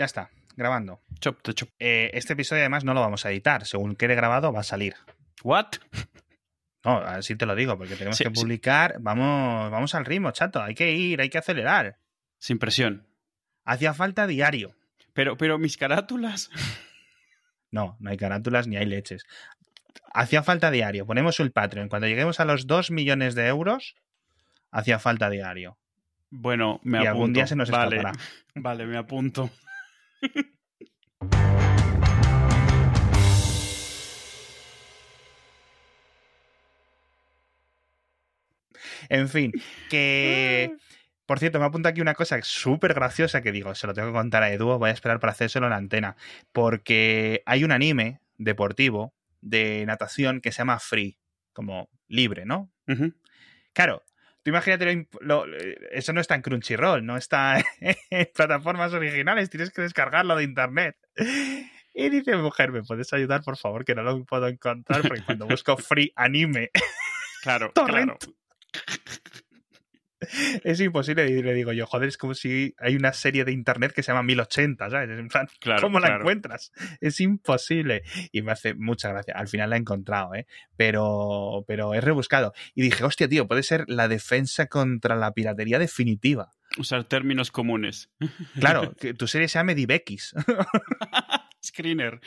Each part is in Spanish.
Ya está, grabando. Chop chop. Eh, este episodio además no lo vamos a editar. Según quede grabado va a salir. ¿What? No, así te lo digo, porque tenemos Sí, que sí. publicar. Vamos, vamos al ritmo, chato. Hay que ir, hay que acelerar. Sin presión. Hacía falta diario. Pero, pero mis carátulas. No, no hay carátulas ni hay leches. Hacía falta diario. Ponemos el Patreon. Cuando lleguemos a los 2 millones de euros, hacía falta diario. Bueno, me y apunto. algún día se nos vale. escapará. Vale, me apunto. En fin, que... Por cierto, me apunta aquí una cosa súper graciosa que digo, se lo tengo que contar a Edu, voy a esperar para hacérselo en la antena, porque hay un anime deportivo de natación que se llama Free, como libre, ¿no? Claro, tú imagínate, lo imp- lo- eso no está en Crunchyroll, no está en plataformas originales, tienes que descargarlo de internet. Y dice, mujer, ¿me puedes ayudar, por favor? Que no lo puedo encontrar, porque cuando busco Free Anime Claro, claro. es imposible. Y le digo yo, joder, es como si hay una serie de internet que se llama 1080, ¿sabes? En plan, Claro, ¿Cómo la encuentras? Es imposible. Y me hace mucha gracia. Al final la he encontrado, ¿eh? Pero, pero he rebuscado. Y dije, hostia, tío, puede ser la defensa contra la piratería definitiva. Usar términos comunes. Claro, que tu serie se llame Divex. Screener.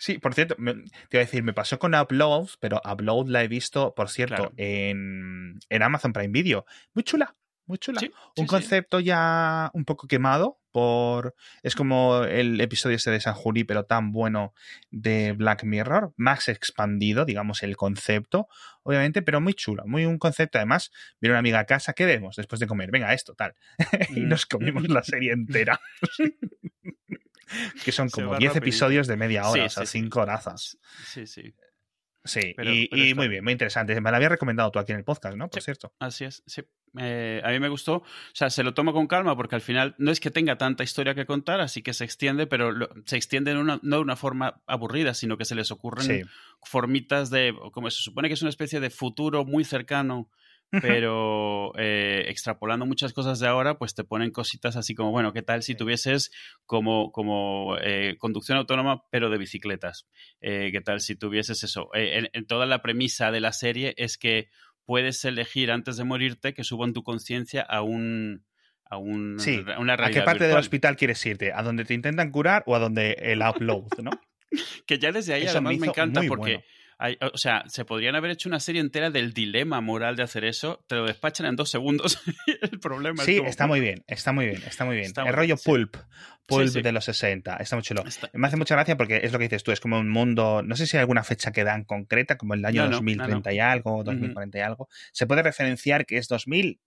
Sí, por cierto, me- te iba a decir, me pasó con Upload, pero Upload la he visto, por cierto, Claro. en, en Amazon Prime Video. Muy chula, muy chula. Sí, un sí, sí. concepto ya un poco quemado por es como el episodio ese de San Juri pero tan bueno de Black Mirror más expandido digamos el concepto obviamente pero muy chulo muy un concepto además viene una amiga a casa ¿qué vemos después de comer? venga esto tal y Mm. nos comimos la serie entera que son como va 10 rapidito. episodios de media hora Sí, o sea sí, sí. 5 horazas Sí, sí. sí Pero- y, pero y está muy bien. muy interesante me la había recomendado tú aquí en el podcast ¿no? por Sí. cierto Así es, sí. Eh, a mí me gustó. O sea, se lo tomo con calma porque al final no es que tenga tanta historia que contar, así que se extiende, pero lo- se extiende en una- no de una forma aburrida, sino que se les ocurren sí formitas de, como se supone que es una especie de futuro muy cercano, pero eh, extrapolando muchas cosas de ahora, pues te ponen cositas así como, bueno, ¿qué tal si tuvieses como, como eh, conducción autónoma, pero de bicicletas? Eh, ¿Qué tal si tuvieses eso? Eh, en- en toda la premisa de la serie es que puedes elegir antes de morirte que suban tu conciencia a un a un, Sí. a una ¿A realidad qué parte del hospital quieres irte? ¿A donde te intentan curar o a donde el upload, no? Que ya desde ahí Eso además me me, encanta porque, bueno. Hay- o sea, se podrían haber hecho una serie entera del dilema moral de hacer eso, te lo despachan en dos segundos. el problema Sí, es como, está muy bien, está muy bien, está muy bien. Está el muy rollo bien, sí. pulp, pulp sí. de los 60, está muy chulo. está- Me hace mucha gracia porque es lo que dices tú, es como un mundo, no sé si hay alguna fecha que dan concreta, como el año No, no, 2030 y algo, 2040 y algo. Se puede referenciar que es 2030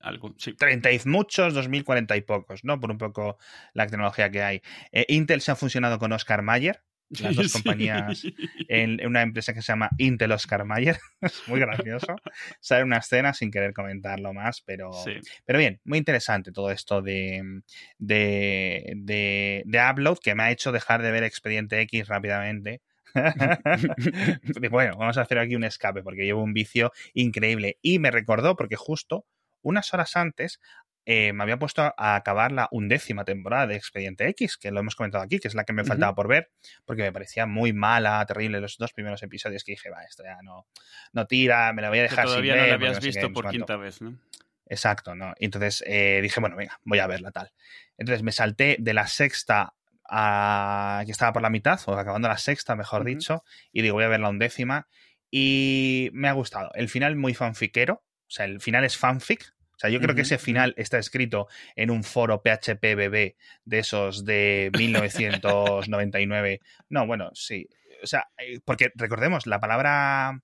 algo, sí. y muchos, 2040 y pocos, ¿no? Por un poco la tecnología que hay. Eh, Intel se ha fusionado con Oscar Mayer, las dos compañías en en una empresa que se llama Intel Oscar Mayer. es muy gracioso. Sale una escena sin querer comentarlo más, pero, Sí. pero bien, muy interesante todo esto de, de, de, de Upload que me ha hecho dejar de ver Expediente X rápidamente. bueno, vamos a hacer aquí un escape porque llevo un vicio increíble. Y me recordó porque justo unas horas antes eh, me había puesto a acabar la undécima temporada de Expediente X, que lo hemos comentado aquí, que es la que me faltaba por ver, porque me parecía muy mala, terrible los dos primeros episodios que dije, va, esto ya no, no tira, me la voy a Que dejar todavía sin no ver, la habías no sé visto por cuánto". quinta vez, ¿no? Exacto, ¿no? Y entonces eh, dije, bueno, venga, voy a verla tal. Entonces me salté de la sexta a que estaba por la mitad, o acabando la sexta, mejor dicho, y digo, voy a ver la undécima. Y me ha gustado. El final muy fanfiquero, o sea, el final es fanfic. O sea, yo creo que ese final está escrito en un foro PHP BB de esos de 1999. No, bueno, sí. O sea, eh, porque recordemos, la palabra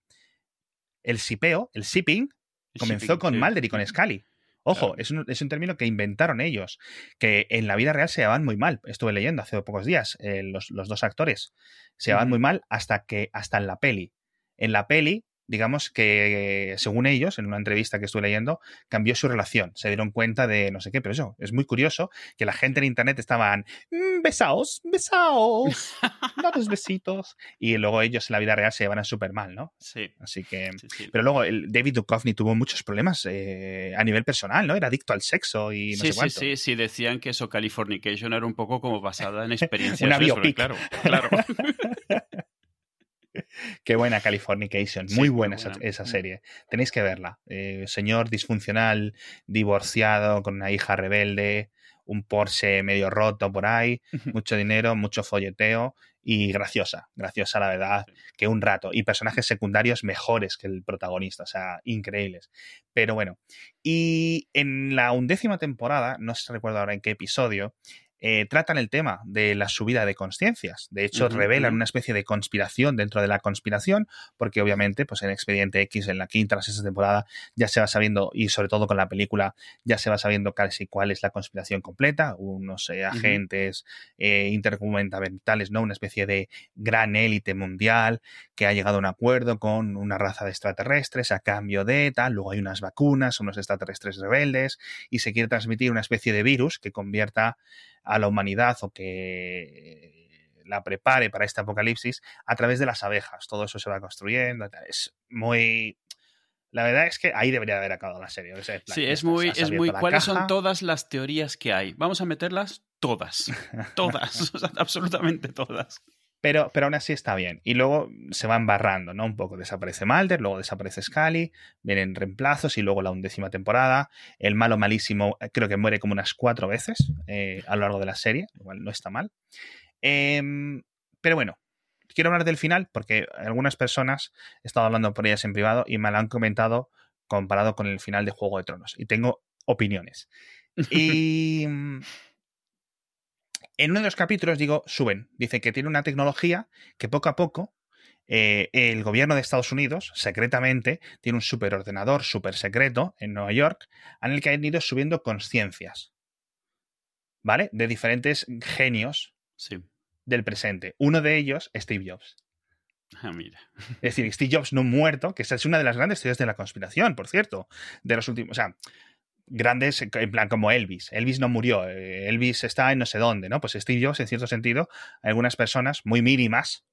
el sipeo, el shipping, comenzó Shipping, con sí. Mulder y con Scully. Ojo, Claro. es, un, es un término que inventaron ellos, que en la vida real se llevaban muy mal. Estuve leyendo hace pocos días, eh, los, los dos actores se llevaban muy mal hasta que hasta en la peli. En la peli, digamos que, según ellos, en una entrevista que estuve leyendo, cambió su relación. Se dieron cuenta de no sé qué, pero eso es muy curioso que la gente en internet estaban mm, besaos, besaos, dados besitos. Y luego ellos en la vida real se llevan súper mal, ¿no? Sí. Así que. Pero luego el David Duchovny tuvo muchos problemas eh, a nivel personal, ¿no? Era adicto al sexo y no sí, sé cuánto. Sí, sí, sí. Decían que eso, Californication, era un poco como basada en experiencias. Una biopic. Claro, claro. Qué buena Californication, muy buena, Esa, serie. Tenéis que verla. Eh, señor disfuncional, divorciado, con una hija rebelde, un Porsche medio roto por ahí, mucho dinero, mucho folleteo y graciosa, graciosa la verdad, que un rato. Y personajes secundarios mejores que el protagonista, o sea, increíbles. Pero bueno, y en la undécima temporada, no sé si recuerdo ahora en qué episodio, eh, tratan el tema de la subida de conciencias. De hecho, revelan una especie de conspiración dentro de la conspiración, porque obviamente, pues en Expediente X, en la quinta o sexta temporada, ya se va sabiendo, y sobre todo con la película, ya se va sabiendo casi cuál es la conspiración completa. Unos eh, agentes eh, intergubernamentales, ¿no? Una especie de gran élite mundial que ha llegado a un acuerdo con una raza de extraterrestres a cambio de tal. Luego hay unas vacunas, unos extraterrestres rebeldes, y se quiere transmitir una especie de virus que convierta a la humanidad o que la prepare para este apocalipsis a través de las abejas. Todo eso se va construyendo. Es muy. La verdad es que ahí debería haber acabado la serie. sí, es muy. Es muy ¿Cuáles son todas las teorías que hay? Vamos a meterlas todas. Todas. absolutamente todas. Pero, pero aún así está bien. Y luego se va embarrando, ¿no? Un poco desaparece Mulder, luego desaparece Scully, vienen reemplazos y luego la undécima temporada. El malo malísimo eh, creo que muere como unas cuatro veces eh, a lo largo de la serie, igual no está mal. Em, pero bueno, quiero hablar del final porque algunas personas he estado hablando por ellas en privado y me lo han comentado comparado con el final de Juego de Tronos. Y tengo opiniones. Y en uno de los capítulos, digo, suben. Dice que tiene una tecnología que poco a poco eh, el gobierno de Estados Unidos, secretamente, tiene un superordenador super secreto en Nueva York, en el que han ido subiendo conciencias. ¿Vale? De diferentes genios del presente. Uno de ellos, Steve Jobs. Ah, mira. Es decir, Steve Jobs no muerto, que esa es una de las grandes teorías de la conspiración, por cierto, de los últimos. O sea, grandes, en plan como Elvis. Elvis no murió, eh, Elvis está en no sé dónde, ¿no? Pues Steve Jobs, en cierto sentido, algunas personas muy mínimas,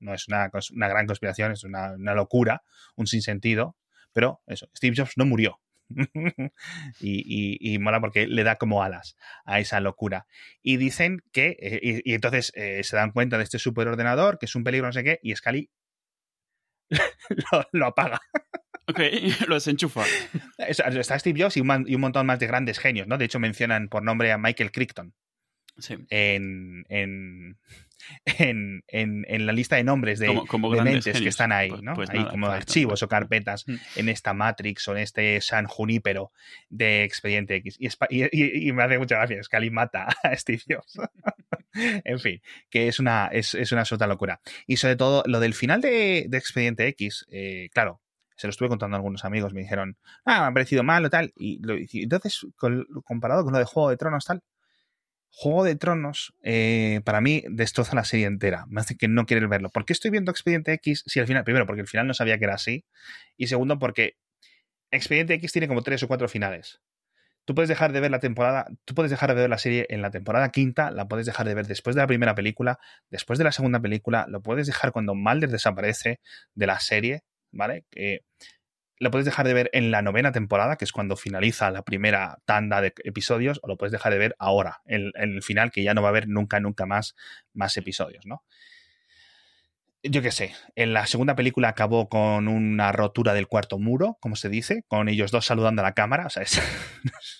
no es una, una gran conspiración, es una, una, locura, un sinsentido, pero eso, Steve Jobs no murió. y, y, mola porque le da como alas a esa locura. Y dicen que, eh, y, entonces eh, se dan cuenta de este superordenador, que es un peligro, no sé qué, y Scully lo, lo apaga. Ok, lo desenchufa. Está Steve Jobs y un, montón más de grandes genios, ¿no? De hecho, mencionan por nombre a Michael Crichton. Sí. En, en, en, en, la lista de nombres de, mentes que están ahí, pues, ¿no? Pues ahí como archivos o carpetas mm. en esta Matrix o en este San Junípero de Expediente X. Y, y, me hace mucha gracia, Scali mata a Steve Jobs. en fin, que es una, es, es, una absoluta locura. Y sobre todo, lo del final de, de Expediente X, eh, claro, se lo estuve contando a algunos amigos, me dijeron, ah, me ha parecido mal o tal. Y, entonces, comparado con lo de Juego de Tronos, tal, Juego de Tronos, eh, para mí, destroza la serie entera. Me hace que no querer verlo. ¿Por qué estoy viendo Expediente X si al final, primero, porque al final no sabía que era así, y segundo, porque Expediente X tiene como tres o cuatro finales. Tú puedes dejar de ver la temporada, tú puedes dejar de ver la serie en la temporada quinta, la puedes dejar de ver después de la primera película, después de la segunda película, lo puedes dejar cuando Mulder desaparece de la serie, ¿vale? Lo puedes dejar de ver en la novena temporada, que es cuando finaliza la primera tanda de episodios, o lo puedes dejar de ver ahora, en, el final, que ya no va a haber nunca, nunca más más episodios, ¿no? Yo qué sé, en la segunda película acabó con una rotura del cuarto muro, como se dice, con ellos dos saludando a la cámara, o sea, es,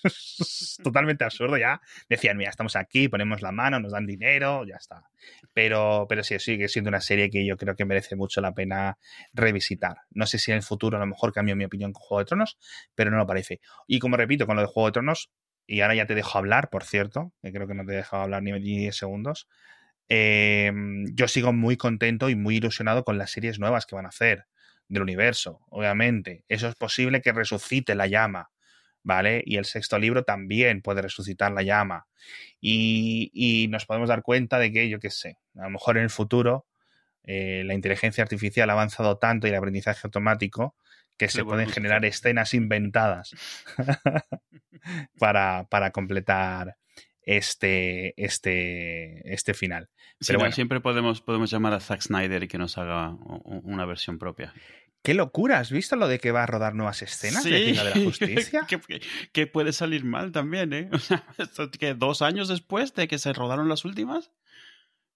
totalmente absurdo ya. Decían, mira, estamos aquí, ponemos la mano, nos dan dinero, ya está. Pero, pero sí, sigue siendo una serie que yo creo que merece mucho la pena revisitar. No sé si en el futuro a lo mejor cambio mi opinión con Juego de Tronos, pero no lo parece. Y como repito, con lo de Juego de Tronos, y ahora ya te dejo hablar, por cierto, que creo que no te he dejado hablar ni 10 segundos. Em, yo sigo muy contento y muy ilusionado con las series nuevas que van a hacer del universo, obviamente. Eso es posible que resucite la llama, ¿vale? Y el sexto libro también puede resucitar la llama. Y, y nos podemos dar cuenta de que, yo qué sé, a lo mejor en el futuro eh, la inteligencia artificial ha avanzado tanto y el aprendizaje automático que se pueden generar escenas inventadas para, para, completar este, este, este final. Pero bueno. siempre podemos, podemos llamar a Zack Snyder y que nos haga una versión propia. ¡Qué locura! ¿Has visto lo de que va a rodar nuevas escenas de de la Justicia? que, puede salir mal también, ¿eh? O sea, que dos años después de que se rodaron las últimas.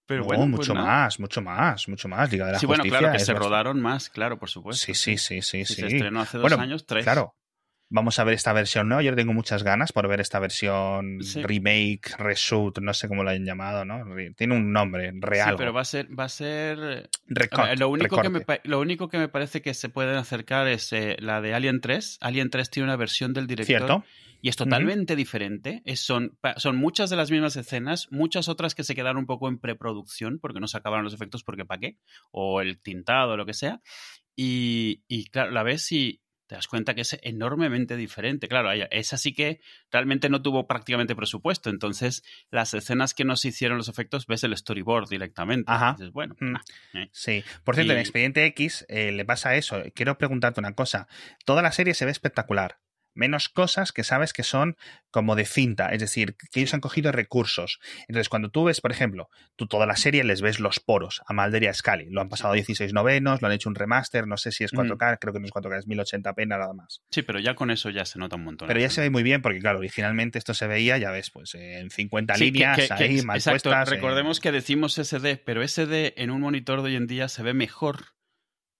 Pero bueno, pues mucho más, mucho más, mucho más. Liga de la sí, bueno, claro, que se rodaron más, claro, por supuesto. Sí, sí, sí, sí. sí, Se estrenó hace dos años, tres. Claro, vamos a ver esta versión nueva. Yo tengo muchas ganas por ver esta versión remake, reshoot, no sé cómo la han llamado, ¿no? Tiene un nombre real. Sí, pero va a ser, va a ser. lo único que me lo único que me parece que se pueden acercar es eh, la de Alien 3. Alien 3 tiene una versión del director. Cierto. Y es totalmente diferente. son, son muchas de las mismas escenas, muchas otras que se quedaron un poco en preproducción porque no se acabaron los efectos porque para qué, o el tintado o lo que sea. Y, y claro, la ves y, te das cuenta que es enormemente diferente. Claro, esa sí que realmente no tuvo prácticamente presupuesto. Entonces, las escenas que nos hicieron los efectos, ves el storyboard directamente. Ajá. bueno. Mm. Eh. Sí. Por cierto, en Expediente X eh, le pasa eso. Quiero preguntarte una cosa. Toda la serie se ve espectacular menos cosas que sabes que son como de cinta, es decir, que ellos han cogido recursos. Entonces, cuando tú ves, por ejemplo, tú toda la serie les ves los poros a Mulder y a Scully. Lo han pasado 16 novenos, lo han hecho un remaster, no sé si es 4K, creo que no es 4K, es 1080p nada más. Sí, pero ya con eso ya se nota un montón. Pero ya se ve muy bien porque, claro, originalmente esto se veía, ya ves, pues en 50 líneas, ahí, mal exacto. puestas. Recordemos que decimos SD, pero SD en un monitor de hoy en día se ve mejor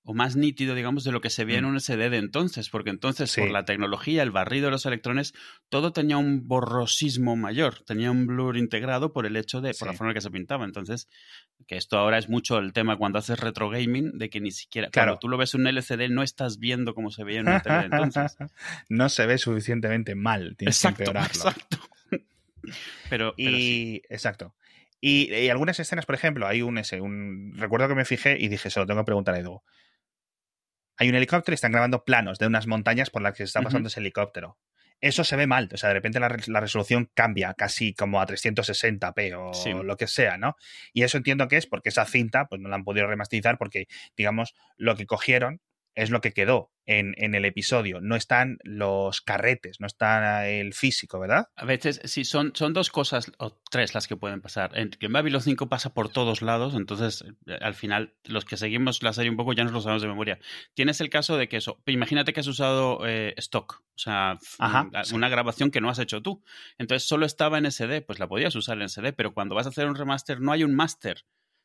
o más nítido, digamos, de lo que se veía en mm. un SD de entonces, porque entonces por la tecnología, el barrido de los electrones, todo tenía un borrosismo mayor, tenía un blur integrado por el hecho de, por la forma en que se pintaba. Entonces, que esto ahora es mucho el tema cuando haces retro gaming, de que ni siquiera, claro, cuando tú lo ves en un LCD no estás viendo cómo se veía en una tele de entonces. no se ve suficientemente mal, tienes exacto, que empeorarlo. Exacto. pero, y, exacto. Y, algunas escenas, por ejemplo, hay un, ese, un. Recuerdo que me fijé y dije, se lo tengo que preguntar a Edu hay un helicóptero y están grabando planos de unas montañas por las que se está pasando ese helicóptero. Eso se ve mal, o sea, de repente la, resolución cambia casi como a 360p o lo que sea, ¿no? Y eso entiendo que es porque esa cinta pues no la han podido remasterizar porque, digamos, lo que cogieron es lo que quedó en, en, el episodio. No están los carretes, no está el físico, ¿verdad? A veces, sí, son, son dos cosas o tres las que pueden pasar. En, en Babylon 5 pasa por todos lados, entonces eh, al final los que seguimos la serie un poco ya nos lo sabemos de memoria. Tienes el caso de que eso, imagínate que has usado eh, stock, o sea, una grabación que no has hecho tú. Entonces solo estaba en SD, pues la podías usar en SD, pero cuando vas a hacer un remaster no hay un master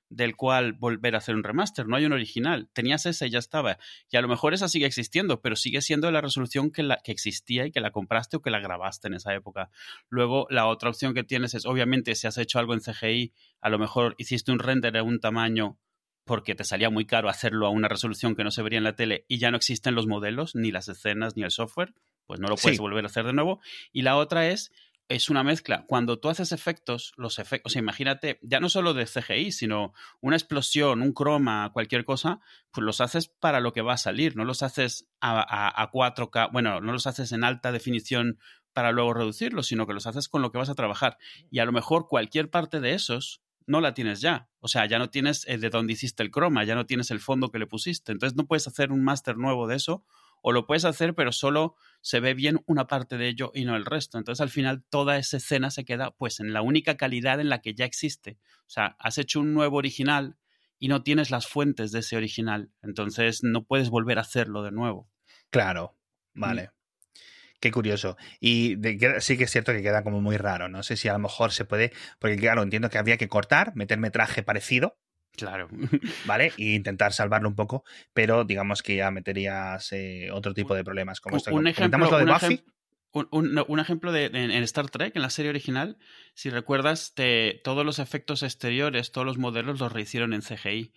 del cual volver a hacer un remaster, no hay un original. Tenías esa y ya estaba. Y a lo mejor esa sigue existiendo, pero sigue siendo la resolución que, la, que existía y que la compraste o que la grabaste en esa época. Luego, la otra opción que tienes es, obviamente, si has hecho algo en CGI, a lo mejor hiciste un render de un tamaño porque te salía muy caro hacerlo a una resolución que no se vería en la tele y ya no existen los modelos, ni las escenas, ni el software, pues no lo puedes volver a hacer de nuevo. Y la otra es es una mezcla. Cuando tú haces efectos, los efectos, o sea, imagínate, ya no solo de CGI, sino una explosión, un croma, cualquier cosa, pues los haces para lo que va a salir, no los haces a, a, 4K, bueno, no los haces en alta definición para luego reducirlos, sino que los haces con lo que vas a trabajar. Y a lo mejor cualquier parte de esos no la tienes ya. O sea, ya no tienes de dónde hiciste el croma, ya no tienes el fondo que le pusiste. Entonces no puedes hacer un máster nuevo de eso o lo puedes hacer, pero solo se ve bien una parte de ello y no el resto. Entonces, al final, toda esa escena se queda pues en la única calidad en la que ya existe. O sea, has hecho un nuevo original y no tienes las fuentes de ese original. Entonces, no puedes volver a hacerlo de nuevo. Claro, mm. vale. Qué curioso. Y sí que es cierto que queda como muy raro. No sé si a lo mejor se puede, porque claro, entiendo que habría que cortar, meter metraje parecido Claro. ¿Vale? E intentar salvarlo un poco, pero digamos que ya meterías eh, otro tipo de problemas como. Un ejemplo, de un Buffy. un, ejemplo de en, Star Trek, en la serie original, si recuerdas, todos los efectos exteriores, todos los modelos los rehicieron en CGI.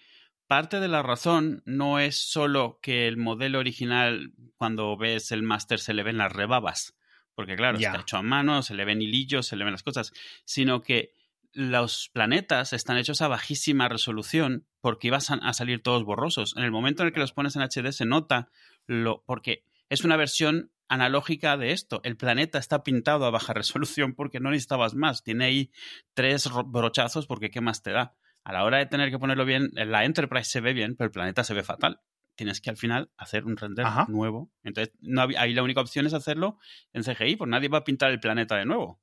Parte de la razón no es solo que el modelo original, cuando ves el máster, se le ven las rebabas, porque claro, está hecho a mano, se le ven hilillos, se le ven las cosas, sino que los planetas están hechos a bajísima resolución porque iban a salir todos borrosos. En el momento en el que los pones en HD se nota lo porque es una versión analógica de esto. El planeta está pintado a baja resolución porque no necesitabas más. Tiene ahí tres brochazos porque qué más te da. a la hora de tener que ponerlo bien, la Enterprise se ve bien, pero el planeta se ve fatal. Tienes que al final hacer un render nuevo. Entonces, no ahí la única opción es hacerlo en CGI, pues nadie va a pintar el planeta de nuevo.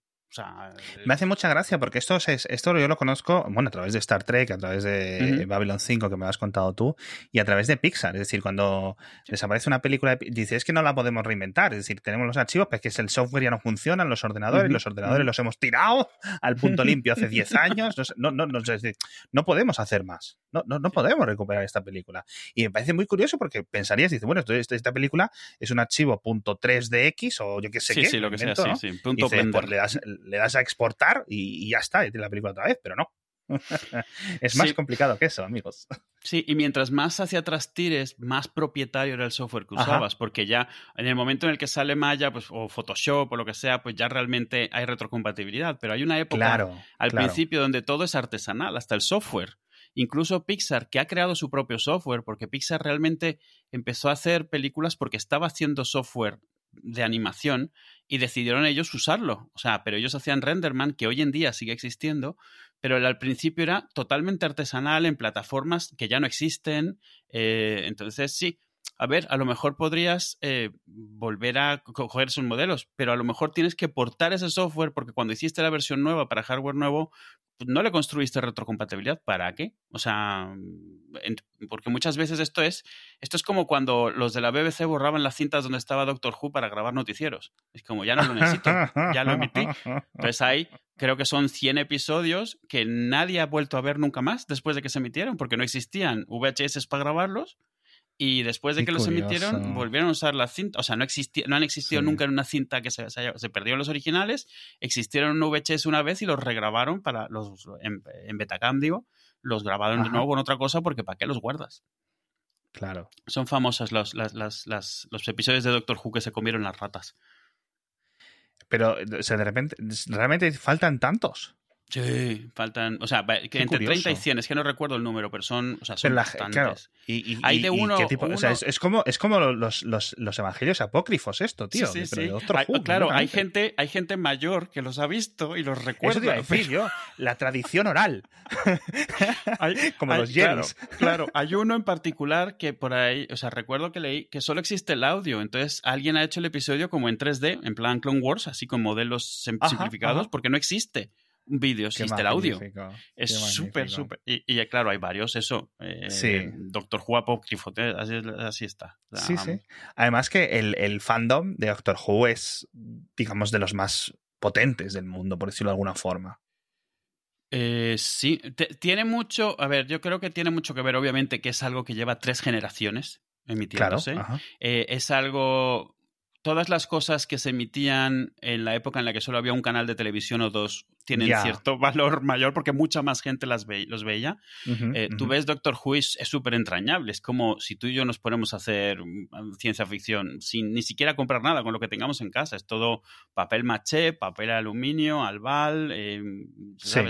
Me hace mucha gracia porque esto, es, esto yo lo conozco, bueno, a través de Star Trek, a través de Babylon 5 que me has contado tú, y a través de Pixar. Es decir, cuando desaparece una película, dice, es que no la podemos reinventar. Es decir, tenemos los archivos, pero es que el software ya no funciona los ordenadores, los ordenadores los hemos tirado al punto limpio hace 10 años. No, no, no, no, podemos hacer más. No, no, no podemos recuperar esta película. Y me parece muy curioso porque pensarías, dice, bueno, esta, esta película es un archivo .3dx o yo qué sé qué. Sí, lo que sea, sí, sí. Punto pues le das, le das a exportar y, ya está, y la película otra vez, pero no. es más complicado que eso, amigos. Sí, y mientras más hacia atrás tires, más propietario era el software que usabas, porque ya en el momento en el que sale Maya pues, o Photoshop o lo que sea, pues ya realmente hay retrocompatibilidad. Pero hay una época al principio donde todo es artesanal, hasta el software. Incluso Pixar, que ha creado su propio software, porque Pixar realmente empezó a hacer películas porque estaba haciendo software de animación y decidieron ellos usarlo. O sea, pero ellos hacían Renderman, que hoy en día sigue existiendo, pero al principio era totalmente artesanal en plataformas que ya no existen. Eh, entonces, sí, a ver, a lo mejor podrías eh, volver a coger esos modelos, pero a lo mejor tienes que portar ese software porque cuando hiciste la versión nueva para hardware nuevo, pues, no le construiste retrocompatibilidad. ¿Para qué? O sea, porque muchas veces esto es, esto es como cuando los de la BBC borraban las cintas donde estaba Doctor Who para grabar noticieros. Es como, ya no lo necesito, ya lo emití. Entonces ahí creo que son 100 episodios que nadie ha vuelto a ver nunca más después de que se emitieron, porque no existían VHS para grabarlos y después de que los emitieron, volvieron a usar la cinta. O sea, no, existía, no han existido nunca en una cinta que se, se, perdieron los originales. Existieron en VHS una vez y los regrabaron para los en, Betacam, digo. Los grabaron de nuevo con otra cosa porque ¿para qué los guardas? Claro. Son famosas los, los episodios de Doctor Who que se comieron las ratas. Pero, o sea, de repente, realmente faltan tantos. Sí, faltan, o sea, que entre 30 y 100, es que no recuerdo el número, pero son, o sea, son bastantes. y, Hay de uno, O sea, es, como, es como los, los, los, evangelios apócrifos esto, tío. Sí, sí, claro, hay gente, hay gente mayor que los ha visto y los recuerda. Eso decir yo, la tradición oral. como los Claro, claro, hay uno en particular que por ahí, o sea, recuerdo que leí que solo existe el audio, entonces alguien ha hecho el episodio como en 3D, en plan Clone Wars, así con modelos simplificados, porque no existe vídeo, existe el audio. Es súper, súper. Y, claro, hay varios, eso. Eh, sí. Doctor Who Apócrifo, así, así está. sí, sí. Además que el, fandom de Doctor Who es, digamos, de los más potentes del mundo, por decirlo de alguna forma. Eh, sí, tiene mucho, a ver, yo creo que tiene mucho que ver, obviamente, que es algo que lleva tres generaciones emitiéndose. Eh, es algo todas las cosas que se emitían en la época en la que solo había un canal de televisión o dos tienen cierto valor mayor porque mucha más gente las los veía. Eh, tú ves Doctor Who es súper entrañable. Es como si tú y yo nos ponemos a hacer mm, ciencia ficción sin ni siquiera comprar nada con lo que tengamos en casa. Es todo papel maché, papel aluminio, albal, eh,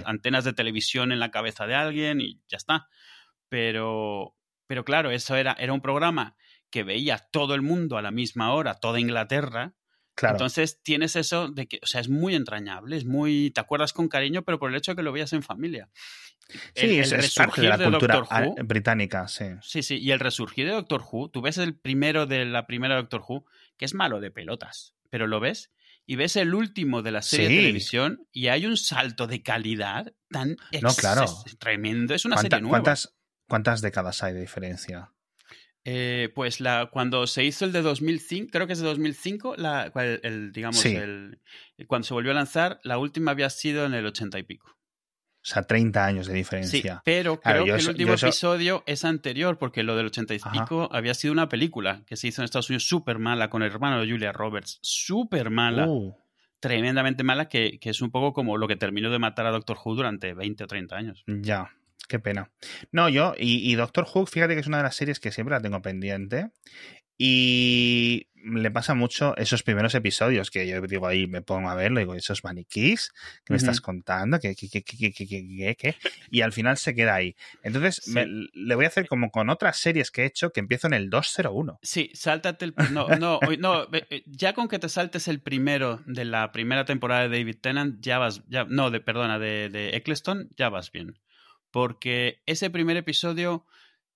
antenas de televisión en la cabeza de alguien y ya está. Pero, pero claro, eso era, era un programa que veía todo el mundo a la misma hora, toda Inglaterra. Claro. Entonces tienes eso de que, o sea, es muy entrañable, es muy, te acuerdas con cariño, pero por el hecho de que lo veías en familia. Sí, es, resurgir de la cultura británica, sí. Sí, sí, y el resurgir de Doctor Who, tú ves el primero de la primera Doctor Who, que es malo de pelotas, pero lo ves y ves el último de la serie de televisión y hay un salto de calidad tan no, claro. tremendo. Es una serie nueva. ¿cuántas, ¿Cuántas décadas hay de diferencia? Eh, pues la, cuando se hizo el de 2005, creo que es de 2005, la, el, digamos, el, cuando se volvió a lanzar, la última había sido en el 80 y pico. O sea, 30 años de diferencia. Sí, pero creo que el último episodio es anterior, porque lo del 80 y pico había sido una película que se hizo en Estados Unidos súper mala con el hermano de Julia Roberts. Súper mala. Uh. Tremendamente mala, que, que, es un poco como lo que terminó de matar a Doctor Who durante 20 o 30 años. Ya. Qué pena. No, yo, y, Doctor Who, fíjate que es una de las series que siempre la tengo pendiente. Y le pasa mucho esos primeros episodios que yo digo ahí, me pongo a verlo, digo, esos maniquís que me estás contando, que, que, que, que, y al final se queda ahí. Entonces, le voy a hacer como con otras series que he hecho que empiezo en el 201. Sí, sáltate el. No, no, no, eh, ya con que te saltes el primero de la primera temporada de David Tennant, ya vas. Ya, no, de, perdona, de, de Eccleston, ya vas bien porque ese primer episodio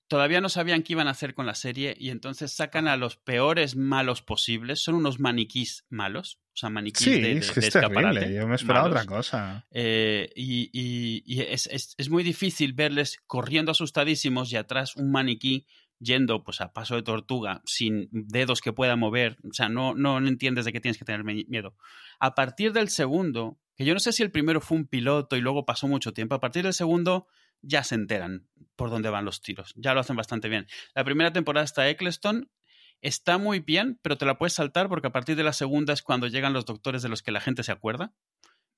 todavía no sabían qué iban a hacer con la serie y entonces sacan a los peores malos posibles. Son unos maniquís malos. O sea, maniquís Sí, de, de, es que de es escaparate, terrible. Yo me esperaba malos. otra cosa. Eh, y y- y es, es- es muy difícil verles corriendo asustadísimos y atrás un maniquí yendo pues a paso de tortuga sin dedos que pueda mover. O sea, no, no entiendes de qué tienes que tener miedo. A partir del segundo, que yo no sé si el primero fue un piloto y luego pasó mucho tiempo, a partir del segundo ya se enteran por dónde van los tiros. Ya lo hacen bastante bien. La primera temporada está Eccleston. Está muy bien, pero te la puedes saltar porque a partir de la segunda es cuando llegan los doctores de los que la gente se acuerda.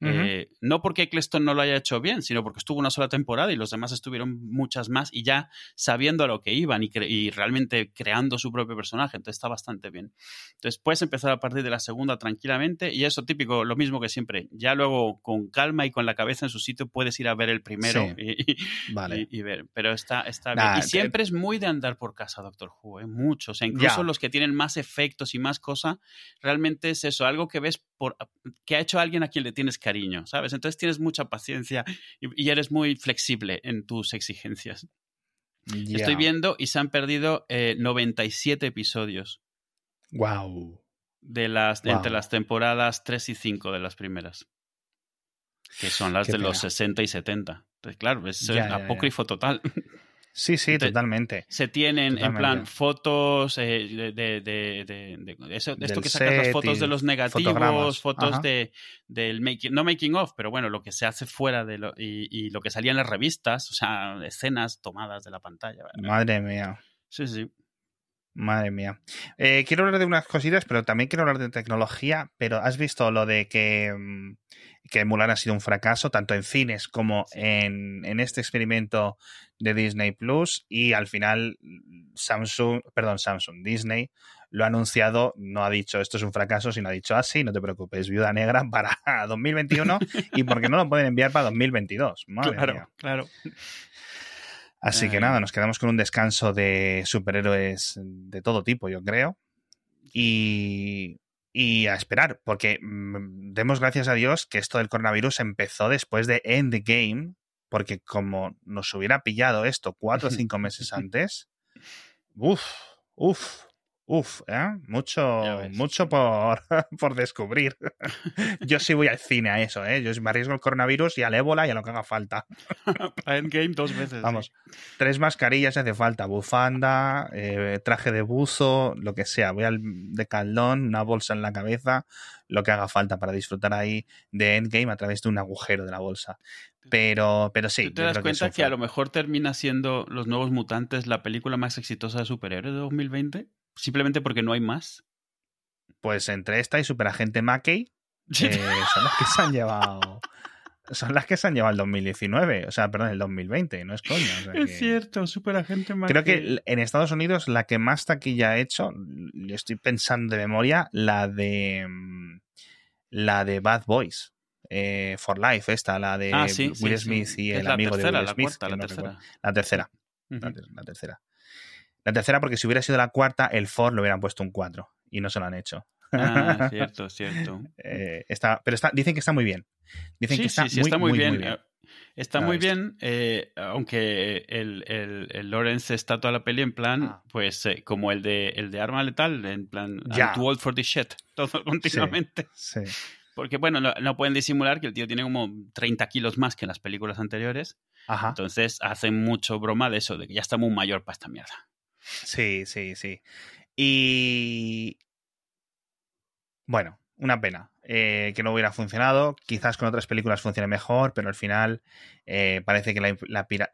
Eh, no porque Eccleston no lo haya hecho bien, sino porque estuvo una sola temporada y los demás estuvieron muchas más y ya sabiendo a lo que iban y, cre- y realmente creando su propio personaje. Entonces está bastante bien. Entonces puedes empezar a partir de la segunda tranquilamente y eso típico, lo mismo que siempre. Ya luego con calma y con la cabeza en su sitio puedes ir a ver el primero Sí. y, y- Vale. y- ver. Pero está, está Nah, bien. Y te- siempre es muy de andar por casa, Doctor Who, ¿eh? mucho. O sea, incluso los que tienen más efectos y más cosas, realmente es eso, algo que ves por que ha hecho alguien a quien le tienes cariño, ¿sabes? Entonces tienes mucha paciencia y, y eres muy flexible en tus exigencias. Estoy viendo y se han perdido eh, 97 episodios Wow. de las, entre las temporadas 3 y 5 de las primeras. Que son las Qué de los pena. 60 y 70. Entonces, claro, es ya. apócrifo total. Sí, sí, Te- totalmente. Se tienen, en plan, fotos eh, de, de, de- de- de- eso, de esto que sacas las fotos de los negativos, fotos Ajá. de del making, no making of, pero bueno, lo que se hace fuera de lo, y, y lo que salía en las revistas, o sea, escenas tomadas de la pantalla. Madre mía. Sí, sí. Madre mía. Eh, quiero hablar de unas cositas, pero también quiero hablar de tecnología. Pero has visto lo de que, mm, que Mulan ha sido un fracaso, tanto en cines como en, en este experimento de Disney Plus. Y al final, Samsung, perdón, Samsung, Disney lo ha anunciado, no ha dicho esto es un fracaso, sino ha dicho así, no te preocupes, viuda negra para 2021 y porque no lo pueden enviar para 2022. Madre claro, mía. claro. Así que Ay. nada, nos quedamos con un descanso de superhéroes de todo tipo, yo creo. Y, y a esperar, porque mm, demos gracias a Dios que esto del coronavirus empezó después de Endgame, porque como nos hubiera pillado esto cuatro o cinco meses antes, uff, uff, uff, ¿eh? Mucho, mucho por, por descubrir. Yo sí voy al cine a eso, ¿eh? Yo me arriesgo al coronavirus y al ébola y a lo que haga falta. Para Endgame dos veces. sí. Vamos, tres mascarillas hace falta, bufanda, eh, traje de buzo, lo que sea. Voy al de caldón, una bolsa en la cabeza, lo que haga falta para disfrutar ahí de Endgame a través de un agujero de la bolsa. Pero, pero sí. ¿Tú te das que cuenta un que, a lo mejor termina siendo Los Nuevos Mutantes la película más exitosa de superhéroes de 2020? Simplemente porque no hay más. Pues entre esta y Superagente Mackey eh, son las que se han llevado. Son las que se han llevado el 2019, o sea, perdón, el 2020, no es coño. o sea que- Es cierto, Superagente Creo que en Estados Unidos la que más taquilla ha hecho, le estoy pensando de memoria, la de mm, la de Bad Boys. eh, For Life, esta, la de Ah, sí, Will sí. Smith y el amigo tercera, de Will la Smith. cuarta, la no tercera. La tercera, Ujú. la, ter- la tercera. La tercera, porque si hubiera sido la cuarta, el Ford le hubieran puesto un 4 y no se lo han hecho. Ah, cierto, cierto. Eh, está, pero está, dicen que está muy bien. Dicen sí, que está, sí, sí, muy, está muy, muy, bien. muy bien. Eh, Está muy bien, eh, aunque el, el, el Lawrence está toda la peli en plan, Ah. pues eh, como el de el de Arma Letal, en plan, Ya. I'm too old for this shit, todo continuamente. Sí. Porque bueno, no, no pueden disimular que el tío tiene como 30 kilos más que en las películas anteriores, Ajá. entonces hacen mucho broma de eso, de que ya está muy mayor para esta mierda. Sí, sí, sí. Y bueno, una pena eh, que no hubiera funcionado. Quizás con otras películas funcione mejor, pero al final eh, parece que la, la pira-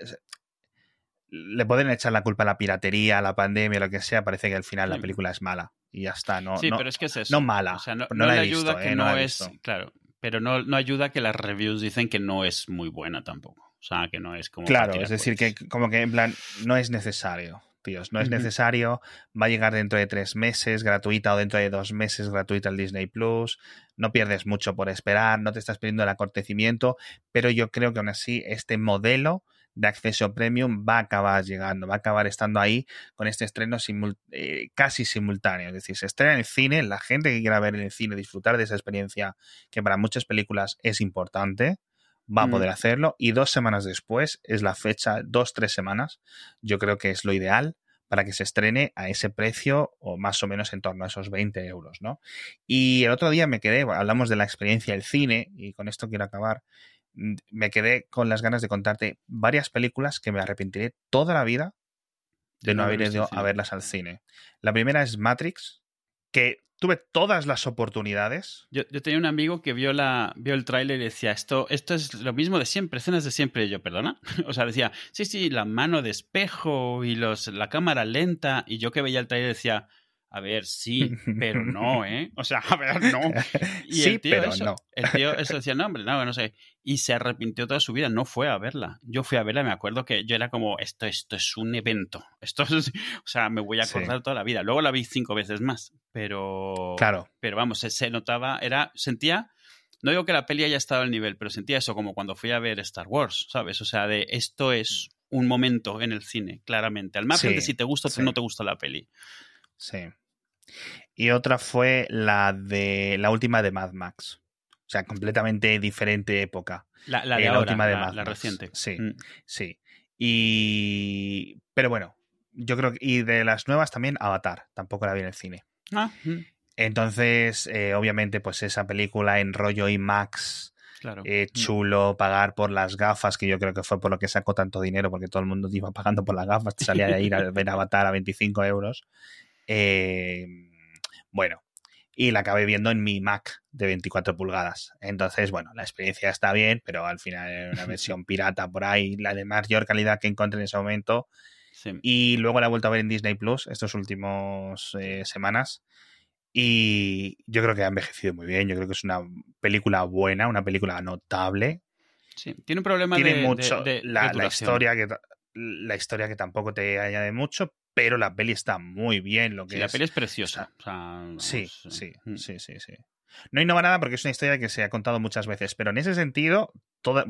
le pueden echar la culpa a la piratería, a la pandemia, lo que sea. Parece que al final la Sí. película es mala y ya está. No, sí, no, pero es que es eso. no mala. O sea, no, no no la le he ayuda visto, que eh, no, es, visto. claro, pero no, no ayuda que las reviews dicen que no es muy buena tampoco. O sea, que no es como... Claro, es decir, que como que en plan, no es necesario, tíos, no es necesario, va a llegar dentro de tres meses gratuita o dentro de dos meses gratuita el Disney Plus, no pierdes mucho por esperar, no te estás pidiendo el acontecimiento, pero yo creo que aún así este modelo de acceso premium va a acabar llegando, va a acabar estando ahí con este estreno simul- eh, casi simultáneo. Es decir, se estrena en el cine, la gente que quiera ver en el cine, disfrutar de esa experiencia que para muchas películas es importante, va a Mm. poder hacerlo y dos semanas después es la fecha, dos, tres semanas, yo creo que es lo ideal para que se estrene a ese precio o más o menos en torno a esos 20 euros, ¿no? Y el otro día me quedé, hablamos de la experiencia del cine y con esto quiero acabar, mm, me quedé con las ganas de contarte varias películas que me arrepentiré toda la vida de no haber ido a verlas al cine. La primera es Matrix, que tuve todas las oportunidades. Yo, yo tenía un amigo que vio, la, vio el tráiler y decía, esto, esto es lo mismo de siempre, escenas de siempre. Yo, ¿perdona? O sea, decía, sí, sí, la mano de espejo y los, la cámara lenta. Y yo que veía el tráiler decía, a ver, sí, pero no, ¿eh? O sea, a ver, no. Y sí, el tío pero eso, no. El tío eso decía, no, hombre, no, no sé. Y se arrepintió toda su vida, no fue a verla. Yo fui a verla me acuerdo que yo era como, esto, esto es un evento. Esto es, o sea, me voy a Sí. acordar toda la vida. Luego la vi cinco veces más, pero... Claro, Pero vamos, se, se notaba, era, sentía, no digo que la peli haya estado al nivel, pero sentía eso como cuando fui a ver Star Wars, ¿sabes? O sea, de esto es un momento en el cine, claramente. Al margen Sí, de si te gusta o sí. no te gusta la peli. Sí. Y otra fue la de la última de Mad Max. O sea, completamente diferente época. La, la Eh, de la última de la, Mad la Max. reciente. Sí. Mm. Sí. Y. Pero bueno, yo creo que. Y de las nuevas también, Avatar. Tampoco la vi en el cine. Ah, mm, Entonces, eh, obviamente, pues esa película en rollo IMAX, claro. eh, Mm. chulo, pagar por las gafas, que yo creo que fue por lo que sacó tanto dinero, porque todo el mundo iba pagando por las gafas, te salía de ir a ver Avatar a 25 euros. Eh, bueno, y la acabé viendo en mi Mac de 24 pulgadas. Entonces, bueno, la experiencia está bien, pero al final era una versión pirata por ahí, la de mayor calidad que encontré en ese momento. Sí. Y luego la he vuelto a ver en Disney Plus estos últimos eh, semanas. Y yo creo que ha envejecido muy bien. Yo creo que es una película buena, una película notable. Sí. Tiene un problema Tiene de, mucho de- de- la, la historia que la historia que tampoco te añade mucho, pero la peli está muy bien. Lo que Sí, la es- peli es preciosa. O sea, Sí, vamos, sí, mm. sí, sí, sí. No innova nada porque es una historia que se ha contado muchas veces, pero en ese sentido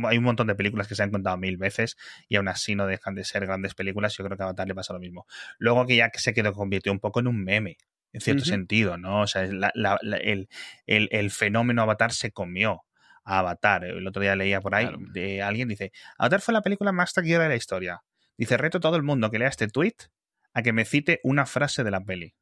hay un montón de películas que se han contado mil veces y aún así no dejan de ser grandes películas. Yo creo que a Avatar le pasa lo mismo. Luego que ya se quedó convirtió un poco en un meme, en cierto sentido, ¿no? O sea, la- la- la- el, el- el fenómeno Avatar se comió a Avatar. El otro día leía por ahí Claro. de alguien, dice, Avatar fue la película más taquillera de la historia. Dice, reto a todo el mundo que lea este tweet a que me cite una frase de la peli.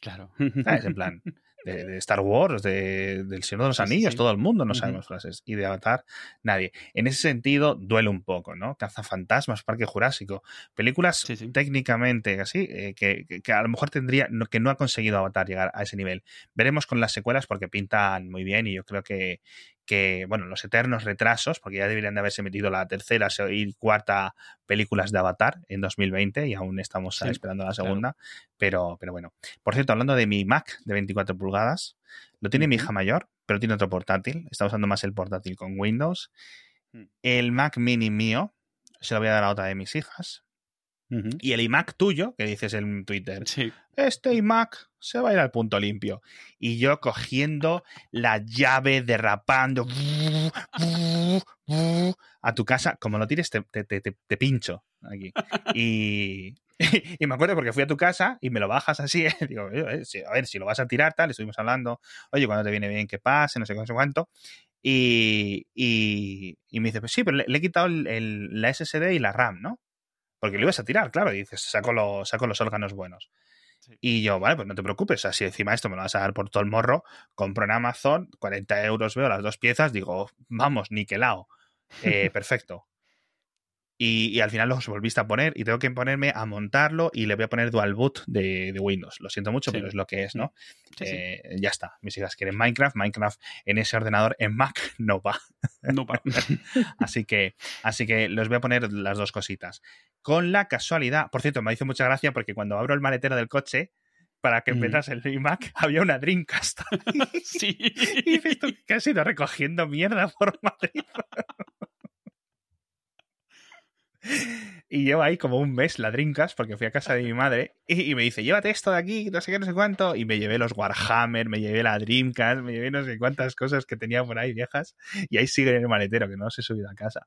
Claro. ¿Sabes? En plan, de, de Star Wars, de, del Señor de los sí, Anillos, sí. todo el mundo no sabemos frases. Y de Avatar, nadie. En ese sentido, duele un poco, ¿no? Cazafantasmas, Parque Jurásico. Películas Sí, técnicamente así, eh, que, que- que a lo mejor tendría, no- que no ha conseguido Avatar llegar a ese nivel. Veremos con las secuelas porque pintan muy bien y yo creo que, que bueno, los eternos retrasos, porque ya deberían de haberse metido la tercera y cuarta películas de Avatar en 2020 y aún estamos Sí, esperando la claro. segunda, pero, pero bueno. Por cierto, hablando de mi Mac de 24 pulgadas, lo tiene mi hija mayor, pero tiene otro portátil. Está usando más el portátil con Windows. Mm. El Mac mini mío se lo voy a dar a otra de mis hijas. Y el iMac tuyo, que dices en Twitter, Sí. este iMac se va a ir al punto limpio. Y yo cogiendo la llave, derrapando a tu casa, como lo tires, te, te- te- te- te pincho aquí. Y, y me acuerdo porque fui a tu casa y me lo bajas así. ¿eh? Digo, a ver, si lo vas a tirar, tal, estuvimos hablando, oye, cuando te viene bien que pase, no sé qué, no sé cuánto. Y, y, y me dice, pues sí, pero le, le he quitado el- el- la SSD y la RAM, ¿no? Porque lo ibas a tirar, claro, y dices, saco, lo- saco los órganos buenos. Sí. Y yo, vale, pues no te preocupes, así encima esto me lo vas a dar por todo el morro, compro en Amazon, 40 euros veo las dos piezas, digo, vamos, niquelao, eh, perfecto. Y, y al final los volviste a poner y tengo que ponerme a montarlo y le voy a poner dual boot de, de Windows. Lo siento mucho, Sí. pero es lo que es, ¿no? Sí, sí. Eh, ya está. Mis hijas quieren Minecraft, Minecraft en ese ordenador, en Mac no va. No para. Así que, así que les voy a poner las dos cositas. Con la casualidad, por cierto, me hizo mucha gracia porque cuando abro el maletero del coche, para que metas el iMac, había una Dreamcast. Sí. y dices tú que has ido recogiendo mierda por Madrid. Y llevo ahí como un mes la Dreamcast porque fui a casa de mi madre y, y me dice, llévate esto de aquí, no sé qué, no sé cuánto. Y me llevé los Warhammer, me llevé la Dreamcast, me llevé no sé cuántas cosas que tenía por ahí viejas y ahí sigue en el maletero, que no los he subido a casa.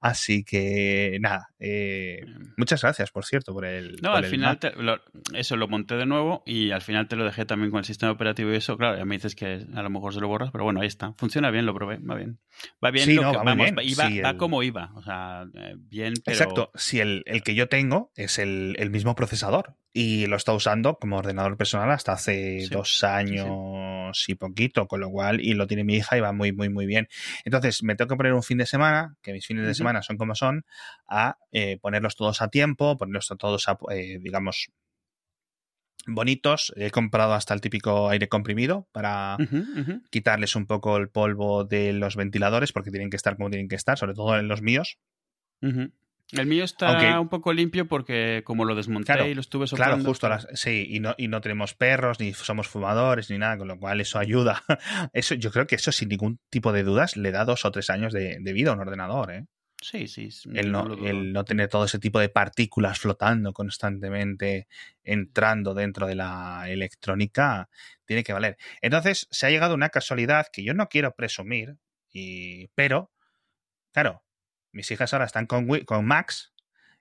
Así que nada, eh, muchas gracias, por cierto, por el... No, por al el final Mac. te- lo- eso lo monté de nuevo y al final te lo dejé también con el sistema operativo y eso. Claro, ya me dices que a lo mejor se lo borras, pero bueno, ahí está. Funciona bien, lo probé, va bien. Va bien, Sí, lo no, que- va vamos, bien. iba- va el- como iba. O sea, eh, bien, pero. Exacto, si el, el que yo tengo es el, el mismo procesador y lo está usando como ordenador personal hasta hace Sí, dos años y poquito, con lo cual, y lo tiene mi hija y va muy, muy, muy bien. Entonces, me tengo que poner un fin de semana, que mis fines de semana son como son, a eh, ponerlos todos a tiempo, ponerlos todos, a, eh, digamos, bonitos. He comprado hasta el típico aire comprimido para quitarles un poco el polvo de los ventiladores, porque tienen que estar como tienen que estar, sobre todo en los míos. El mío está Aunque- un poco limpio porque como lo desmonté Claro, y lo estuve soplando. Claro, justo. las- sí, y no, y no tenemos perros, ni somos fumadores, ni nada, con lo cual eso ayuda. Eso, yo creo que eso, sin ningún tipo de dudas, le da dos o tres años de, de vida a un ordenador, ¿eh? Sí, sí. sí, El no, el no tener todo ese tipo de partículas flotando constantemente, entrando dentro de la electrónica, tiene que valer. Entonces, se ha llegado a una casualidad que yo no quiero presumir, y, pero, claro, mis hijas ahora están con, con Macs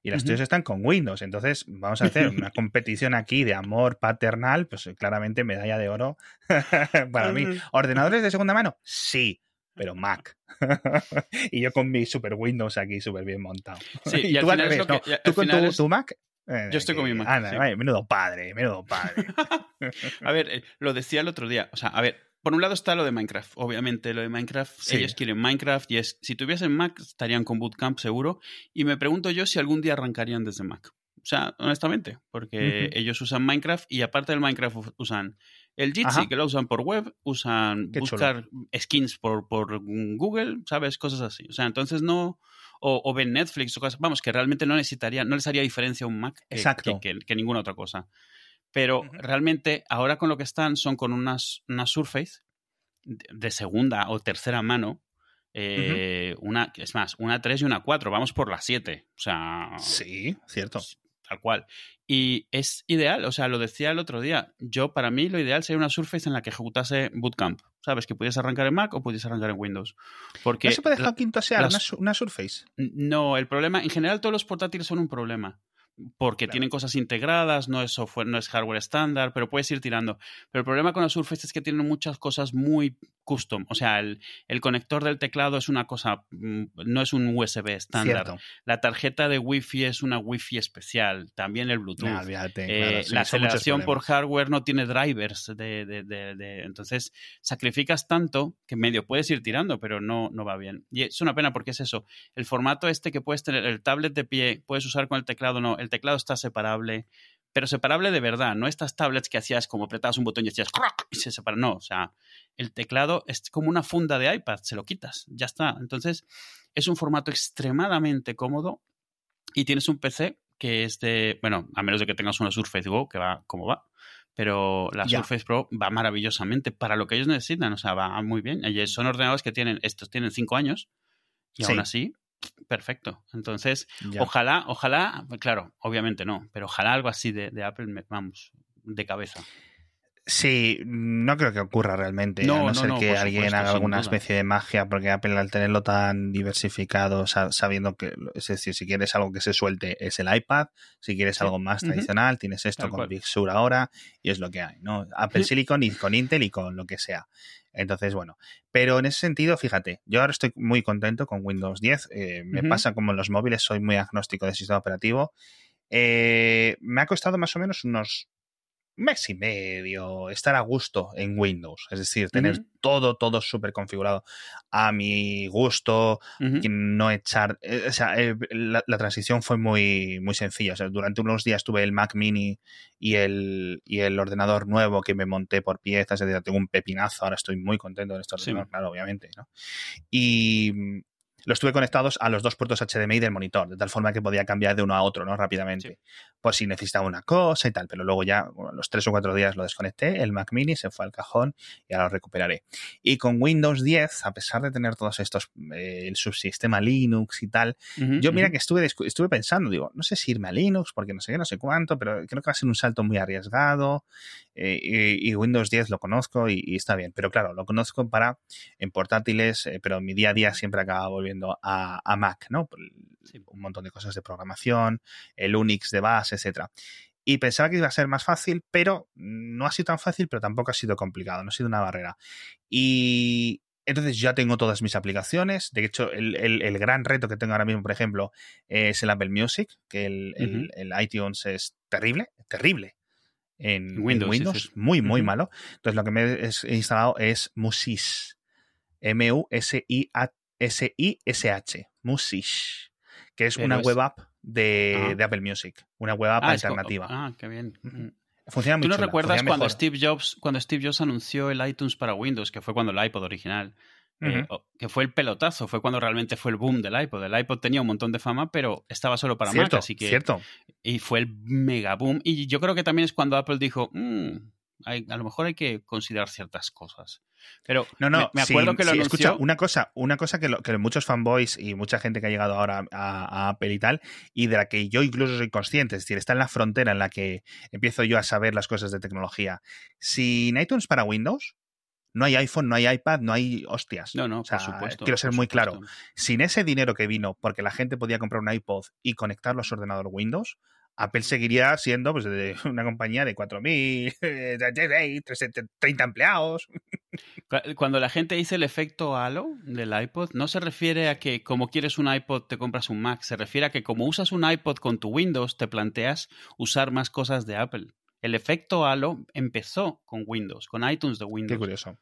y las Ujú. tuyas están con Windows. Entonces, vamos a hacer una competición aquí de amor paternal, pues claramente medalla de oro para mí. ¿Ordenadores de segunda mano? Sí, pero Mac. y yo con mi super Windows aquí súper bien montado. Sí, y y al tú es lo ¿no? ¿Tú con tu, final es- tu Mac? Eh, Yo estoy con mi Mac, Anda, sí. vaya, menudo padre, menudo padre. A ver, eh, lo decía el otro día. O sea, a ver, por un lado está lo de Minecraft. Obviamente, lo de Minecraft, Sí. ellos quieren Minecraft y es, si tuviesen Mac estarían con Bootcamp seguro. Y me pregunto yo si algún día arrancarían desde Mac. O sea, honestamente, porque ellos usan Minecraft y aparte del Minecraft usan el Jitsi, Ajá. que lo usan por web, usan Qué buscar skins por, por Google, ¿sabes? Cosas así. O sea, entonces no... O, o ven Netflix o cosas, vamos, que realmente no necesitaría, no les haría diferencia un Mac que- Exacto. que- que- que ninguna otra cosa. Pero realmente ahora con lo que están son con unas, unas Surface de de segunda o tercera mano. eh, una, es más, una 3 y una 4. Vamos por la 7. O sea, Sí, cierto. Tal cual. Y es ideal, o sea, lo decía el otro día. Yo, para mí, lo ideal sería una Surface en la que ejecutase Bootcamp. ¿Sabes? Que pudiese arrancar en Mac o pudiese arrancar en Windows. Porque ¿No se puede hackintosear una, una Surface? no, el problema, en general todos los portátiles son un problema. Porque Claro. tienen cosas integradas, no es software, no es hardware estándar, pero puedes ir tirando. Pero el problema con la Surface es que tienen muchas cosas muy custom. O sea, el, el conector del teclado es una cosa, mm, no es un USB estándar. La tarjeta de Wi-Fi es una Wi-Fi especial. También el Bluetooth. Olvídate, Eh, claro, sí, la aceleración por hardware no tiene drivers de, de- de- de- entonces sacrificas tanto que medio puedes ir tirando pero no, no va bien y es una pena porque es eso el formato este que puedes tener el tablet de pie puedes usar con el teclado no el teclado está separable pero separable de verdad no estas tablets que hacías como apretabas un botón y hacías crack y se separa no o sea el teclado es como una funda de iPad se lo quitas ya está entonces es un formato extremadamente cómodo y tienes un PC que es de, bueno, a menos de que tengas una Surface Go, que va como va, pero la. Surface Pro va maravillosamente para lo que ellos necesitan, o sea, va muy bien. Y son ordenadores que tienen, estos tienen cinco años y Sí. aún así, perfecto. Entonces, ojalá, ojalá, claro, obviamente no, pero ojalá algo así de, de Apple, vamos, de cabeza. Sí, no creo que ocurra realmente, No, a no, no, ser no, que alguien supuesto, haga alguna duda. especie de magia, porque Apple al tenerlo tan diversificado, sa- sabiendo que, es decir, si quieres algo que se suelte es el iPad, si quieres Sí. algo más tradicional, tienes esto Tal con cual. Big Sur ahora y es lo que hay, ¿no? Apple. Silicon y con Intel y con lo que sea. Entonces, bueno, pero en ese sentido, fíjate, yo ahora estoy muy contento con Windows 10, eh, me pasa como en los móviles, soy muy agnóstico del sistema operativo. Eh, me ha costado más o menos unos mes y medio estar a gusto en Windows. Es decir, tener todo, todo súper configurado a mi gusto, no echar. eh, o sea, eh, la, la transición fue muy, muy sencilla. O sea, durante unos días tuve el Mac Mini y el, y el ordenador nuevo que me monté por piezas. Es decir, tengo un pepinazo. Ahora estoy muy contento de este Sí. ordenador, claro, obviamente. ¿no? Y los tuve conectados a los dos puertos HDMI del monitor, de tal forma que podía cambiar de uno a otro, ¿no? Rápidamente. Por si necesitaba una cosa y tal. Pero luego ya, bueno, los tres o cuatro días lo desconecté, el Mac Mini se fue al cajón y ahora lo recuperaré. Y con Windows 10, a pesar de tener todos estos, eh, el subsistema Linux y tal, yo mira que estuve, estuve pensando, digo, no sé si irme a Linux, porque no sé qué, no sé cuánto, pero creo que va a ser un salto muy arriesgado. eh, y, y Windows 10 lo conozco y, y está bien. Pero claro, lo conozco para en portátiles, eh, pero mi día a día siempre acaba volviendo a, a Mac, ¿no? Sí. Un montón de cosas de programación, el Unix de base, etcétera. Y pensaba que iba a ser más fácil, pero no ha sido tan fácil, pero tampoco ha sido complicado, no ha sido una barrera. Y, Entonces ya tengo todas mis aplicaciones. De hecho, el, el, el, gran reto que tengo ahora mismo, por ejemplo, es el Apple Music, que el, uh -huh. el iTunes es terrible, terrible. En Windows, en Windows sí, sí. muy, muy uh -huh. malo. Entonces lo que me he instalado es Musish. M-U-S-I-S-I-S-H. Musish. Que es Pero una es... web app de, ah. de, Apple Music. Una web app ah, alternativa. ah, qué bien. Funciona muy ¿Tú no chula, recuerdas cuando Steve, Jobs, cuando Steve Jobs anunció el iTunes para Windows, que fue cuando el iPod original, uh -huh. eh, que fue el pelotazo, fue cuando realmente fue el boom del iPod. El iPod tenía un montón de fama, pero estaba solo para cierto, Mac, así que... Cierto. Y fue el mega boom. Y yo creo que también es cuando Apple dijo, mmm, hay, a lo mejor hay que considerar ciertas cosas. Pero no, no, me, acuerdo sí, que lo sí, anunció... escucha, una cosa, una cosa que, lo, que, muchos fanboys y mucha gente que ha llegado ahora a, a, Apple y tal, y de la que yo incluso soy consciente, es decir, está en la frontera en la que empiezo yo a saber las cosas de tecnología. Sin iTunes para Windows, no hay iPhone, no hay iPad, no hay hostias. No, no, o sea, por supuesto. Quiero ser muy supuesto. claro. Sin ese dinero que vino porque la gente podía comprar un iPod y conectarlo a su ordenador Windows, Apple seguiría siendo pues, una compañía de 4.000, 30 empleados. Cuando la gente dice el efecto halo del iPod, no se refiere a que como quieres un iPod te compras un Mac, se refiere a que como usas un iPod con tu Windows te planteas usar más cosas de Apple. El efecto halo empezó con Windows, con iTunes de Windows. Qué curioso.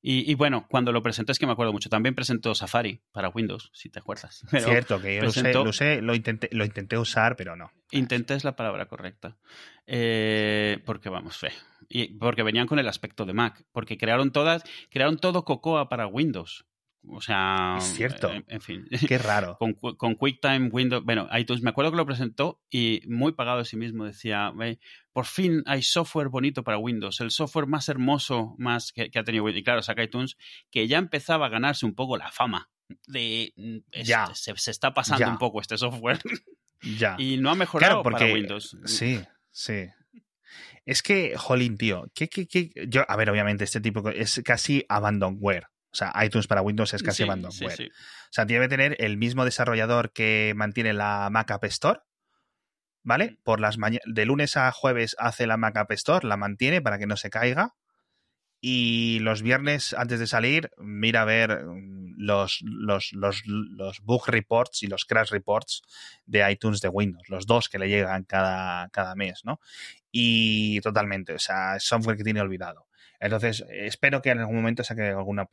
Y, y, bueno, cuando lo presentó es que me acuerdo mucho. También presentó Safari para Windows, si te acuerdas. Pero Cierto, que yo presentó... lo, usé, lo, usé, lo, intenté, lo intenté usar, pero no. Intenté es la palabra correcta. Eh, porque vamos, fe. Y porque venían con el aspecto de Mac. Porque crearon todas, crearon todo Cocoa para Windows. O sea, es cierto. En, en fin. Qué raro. con, con, QuickTime, Windows. Bueno, iTunes, me acuerdo que lo presentó y muy pagado de sí mismo decía: por fin hay software bonito para Windows, el software más hermoso más que, que ha tenido Windows. Y claro, saca iTunes, que ya empezaba a ganarse un poco la fama de. Es, ya. Se, se, está pasando ya. un poco este software. ya. Y no ha mejorado claro, porque, para Windows. Sí, sí. Es que, jolín, tío, ¿qué, qué, qué? Yo, a ver, obviamente, este tipo es casi abandonware. O sea, iTunes para Windows es casi sí, abandonware. Sí, sí. O sea, debe tener el mismo desarrollador que mantiene la Mac App Store, ¿vale? Por las de lunes a jueves hace la Mac App Store, la mantiene para que no se caiga. Y los viernes, antes de salir, mira a ver los, los, los, los bug reports y los crash reports de iTunes de Windows, los dos que le llegan cada, cada mes, ¿no? Y totalmente, o sea, es software que tiene olvidado. Entonces, espero que en algún momento saque alguna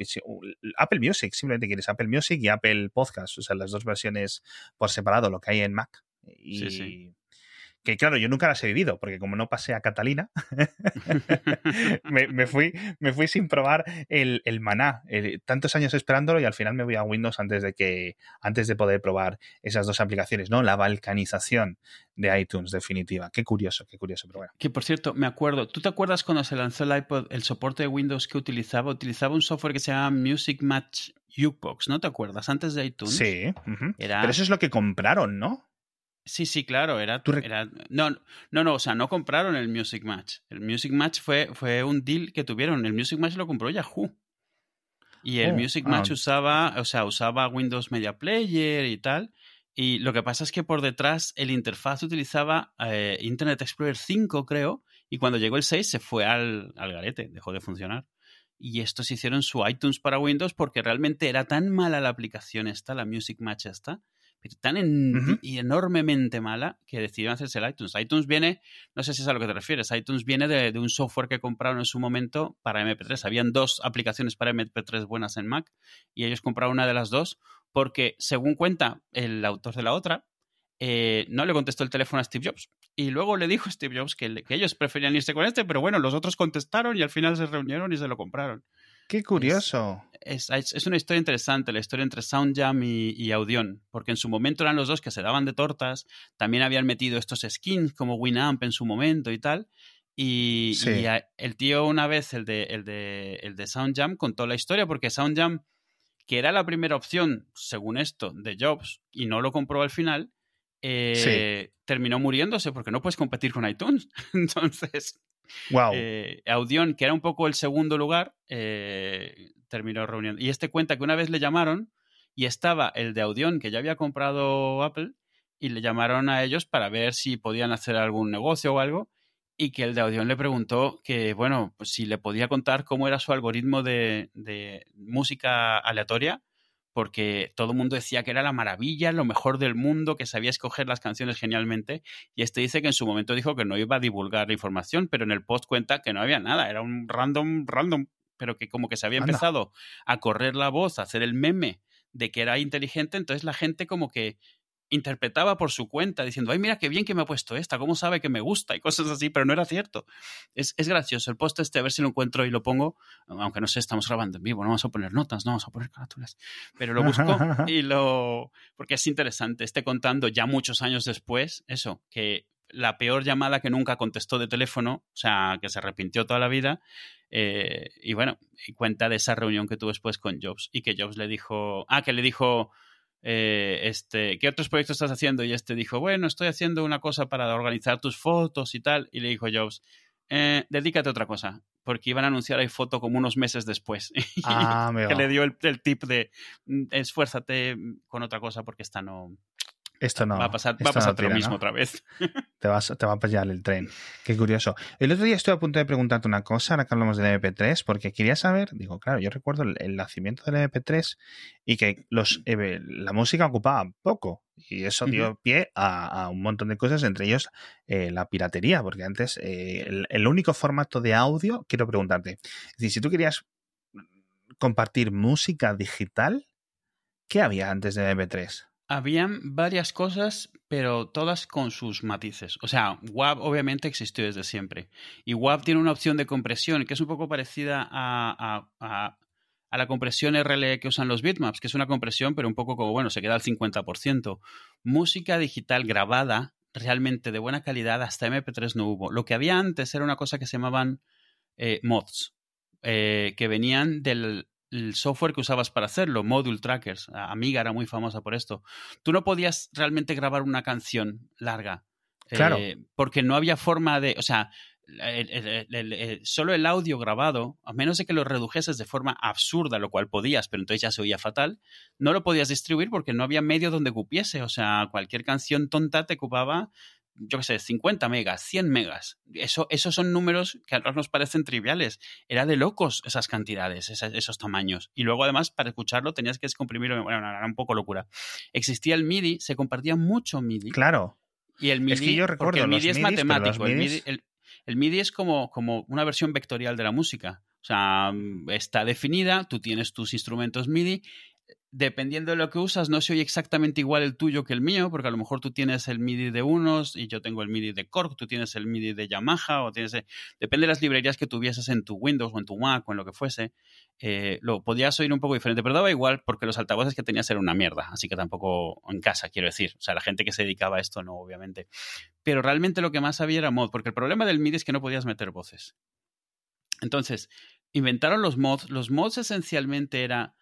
Apple Music, simplemente quieres Apple Music y Apple Podcast, o sea, las dos versiones por separado, lo que hay en Mac. Y, sí, sí que claro, yo nunca las he vivido, porque como no pasé a Catalina, me, me, fui, me fui sin probar el, el maná. El, tantos años esperándolo y al final me voy a Windows antes de que, antes de poder probar esas dos aplicaciones, ¿no? La balcanización de iTunes, definitiva. Qué curioso, qué curioso, pero bueno. Que por cierto, me acuerdo, ¿tú te acuerdas cuando se lanzó el iPod, el soporte de Windows que utilizaba? Utilizaba un software que se llama Music Match Jukebox, ¿no te acuerdas? Antes de iTunes. Sí. Uh -huh. Era... Pero eso es lo que compraron, ¿no? Sí, sí, claro, era, era, no, no, no, o sea, no compraron el Music Match. El Music Match fue, fue un deal que tuvieron. El Music Match lo compró Yahoo. Y el oh, Music Match ah. usaba, o sea, usaba Windows Media Player y tal. Y lo que pasa es que por detrás el interfaz utilizaba eh, Internet Explorer 5, creo, y cuando llegó el 6 se fue al, al garete, dejó de funcionar. Y estos hicieron su iTunes para Windows porque realmente era tan mala la aplicación esta, la Music Match esta, tan en, uh -huh. y enormemente mala que decidieron hacerse el iTunes. iTunes viene, no sé si es a lo que te refieres, iTunes viene de, de, un software que compraron en su momento para MP3. Habían dos aplicaciones para MP3 buenas en Mac y ellos compraron una de las dos porque, según cuenta el autor de la otra, eh, no le contestó el teléfono a Steve Jobs. Y luego le dijo a Steve Jobs que, que, ellos preferían irse con este, pero bueno, los otros contestaron y al final se reunieron y se lo compraron. Qué curioso. Es, es, es, una historia interesante, la historia entre SoundJam y, y, Audion, porque en su momento eran los dos que se daban de tortas, también habían metido estos skins como Winamp en su momento y tal. Y, sí. y a, el tío una vez, el de, el, de, el de SoundJam, contó la historia, porque SoundJam, que era la primera opción, según esto, de Jobs, y no lo compró al final, eh, sí. terminó muriéndose porque no puedes competir con iTunes. Entonces, Eh, Audion, que era un poco el segundo lugar, eh, terminó reuniendo. Y este cuenta que una vez le llamaron y estaba el de Audion, que ya había comprado Apple, y le llamaron a ellos para ver si podían hacer algún negocio o algo. y que el de Audion le preguntó que, bueno, pues si le podía contar cómo era su algoritmo de música aleatoria, porque todo el mundo decía que era la maravilla, lo mejor del mundo, que sabía escoger las canciones genialmente, y este dice que en su momento dijo que no iba a divulgar la información, pero en el post cuenta que no había nada, era un random, random, pero que como que se había Anda. empezado a correr la voz, a hacer el meme de que era inteligente, entonces la gente como que interpretaba por su cuenta, diciendo, ay, mira qué bien que me ha puesto esta, cómo sabe que me gusta y cosas así, pero no era cierto. Es, es gracioso. El post este, a ver si lo encuentro y lo pongo, aunque no sé, estamos grabando en vivo, no vamos a poner notas, no vamos a poner carátulas, pero lo busco y lo... porque es interesante, esté contando ya muchos años después, eso, que la peor llamada que nunca contestó de teléfono, o sea, que se arrepintió toda la vida, eh, y bueno, y cuenta de esa reunión que tuvo después con Jobs y que Jobs le dijo, ah, que le dijo, eh, este, ¿qué otros proyectos estás haciendo? Y este dijo, bueno, estoy haciendo una cosa para organizar tus fotos y tal. Y le dijo Jobs, eh, dedícate a otra cosa, porque iban a anunciar iPhoto como unos meses después. Ah, que le dio el, el tip de "Mm, esfuérzate con otra cosa porque esta no Esto no. va a pasar, va a no pasarte lo mismo ¿no? otra vez. Te, vas, te va a pillar el tren. Qué curioso. El otro día estuve a punto de preguntarte una cosa, ahora que hablamos del MP3, porque quería saber, digo, claro, yo recuerdo el, el nacimiento del MP3 y que los, eh, la música ocupaba poco. Y eso dio pie a, a un montón de cosas, entre ellos eh, la piratería, porque antes eh, el, el único formato de audio, quiero preguntarte, es decir, si tú querías compartir música digital, ¿qué había antes del MP3? Habían varias cosas, pero todas con sus matices. O sea, WAV obviamente existió desde siempre. Y WAV tiene una opción de compresión que es un poco parecida a, la compresión RLE que usan los bitmaps, que es una compresión, pero un poco como, bueno, se queda al 50%. Música digital grabada, realmente de buena calidad, hasta MP3 no hubo. Lo que había antes era una cosa que se llamaban eh, mods, eh, que venían del el software que usabas para hacerlo, Module Trackers. Amiga era muy famosa por esto. Tú no podías realmente grabar una canción larga. Claro. eh, porque no había forma de. O sea, el- solo el audio grabado, a menos de que lo redujeses de forma absurda, lo cual podías, pero entonces ya se oía fatal, no lo podías distribuir porque no había medio donde cupiese. O sea, cualquier canción tonta te ocupaba, yo qué sé, 50 megas, 100 megas. Eso, esos son números que ahora nos parecen triviales. Era de locos esas cantidades, esas- esos tamaños. Y luego, además, para escucharlo tenías que descomprimirlo. Bueno, era un poco locura. Existía el MIDI, se compartía mucho MIDI. Claro. Y el MIDI, Es que yo recuerdo porque el los MIDI es midis, matemático. El MIDI, el- el MIDI es como, como una versión vectorial de la música. O sea, mm, está definida, tú tienes tus instrumentos MIDI. Dependiendo de lo que usas, no se oye exactamente igual el tuyo que el mío, porque a lo mejor tú tienes el MIDI de unos y yo tengo el MIDI de Korg, tú tienes el MIDI de Yamaha, o tienes. el- Depende de las librerías que tuvieses en tu Windows o en tu Mac o en lo que fuese. eh, lo podías oír un poco diferente, pero daba igual porque los altavoces que tenías eran una mierda, así que tampoco en casa, quiero decir. O sea, la gente que se dedicaba a esto no, obviamente pero realmente lo que más había era mod, porque el problema del MIDI es que no podías meter voces. Entonces, inventaron los mods. Los mods esencialmente era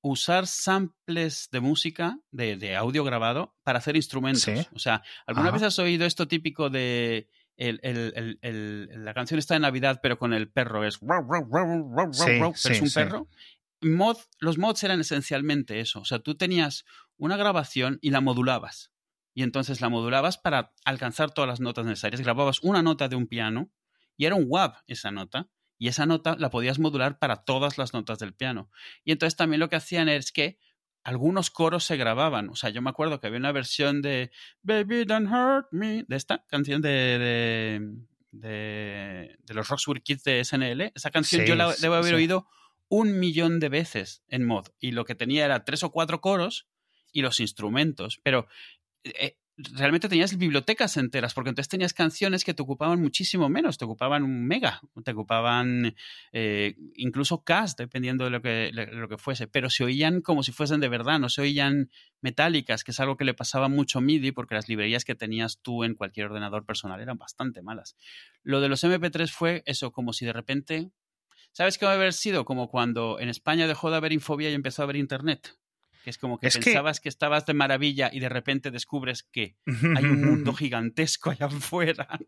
usar samples de música, de, de audio grabado, para hacer instrumentos. Sí. O sea, ¿alguna Ajá. vez has oído esto típico de el- el- el- la canción está de Navidad, pero con el perro es "Rau, rau, rau, rau, Sí, rau", pero sí, es un perro? Mod, los mods eran esencialmente eso. O sea, tú tenías una grabación y la modulabas. Y entonces la modulabas para alcanzar todas las notas necesarias. Grababas una nota de un piano y era un WAV esa nota. Y esa nota la podías modular para todas las notas del piano. Y entonces también lo que hacían es que algunos coros se grababan. O sea, yo me acuerdo que había una versión de Baby Don't Hurt Me, de esta canción de, de, de, de los Roxbury Kids de SNL. Esa canción Sí, yo la debo haber sí. oído un millón de veces en mod. Y lo que tenía era tres o cuatro coros y los instrumentos. Pero eh, realmente tenías bibliotecas enteras, porque entonces tenías canciones que te ocupaban muchísimo menos, te ocupaban un mega, te ocupaban eh, incluso K, dependiendo de lo que, lo que fuese, pero se oían como si fuesen de verdad, no se oían metálicas, que es algo que le pasaba mucho a MIDI, porque las librerías que tenías tú en cualquier ordenador personal eran bastante malas. Lo de los MP3 fue eso, como si de repente... ¿Sabes qué va a haber sido? Como cuando en España dejó de haber infobia y empezó a haber internet. Que es como que Es pensabas que... estabas de maravilla y de repente descubres que hay un mundo gigantesco allá afuera.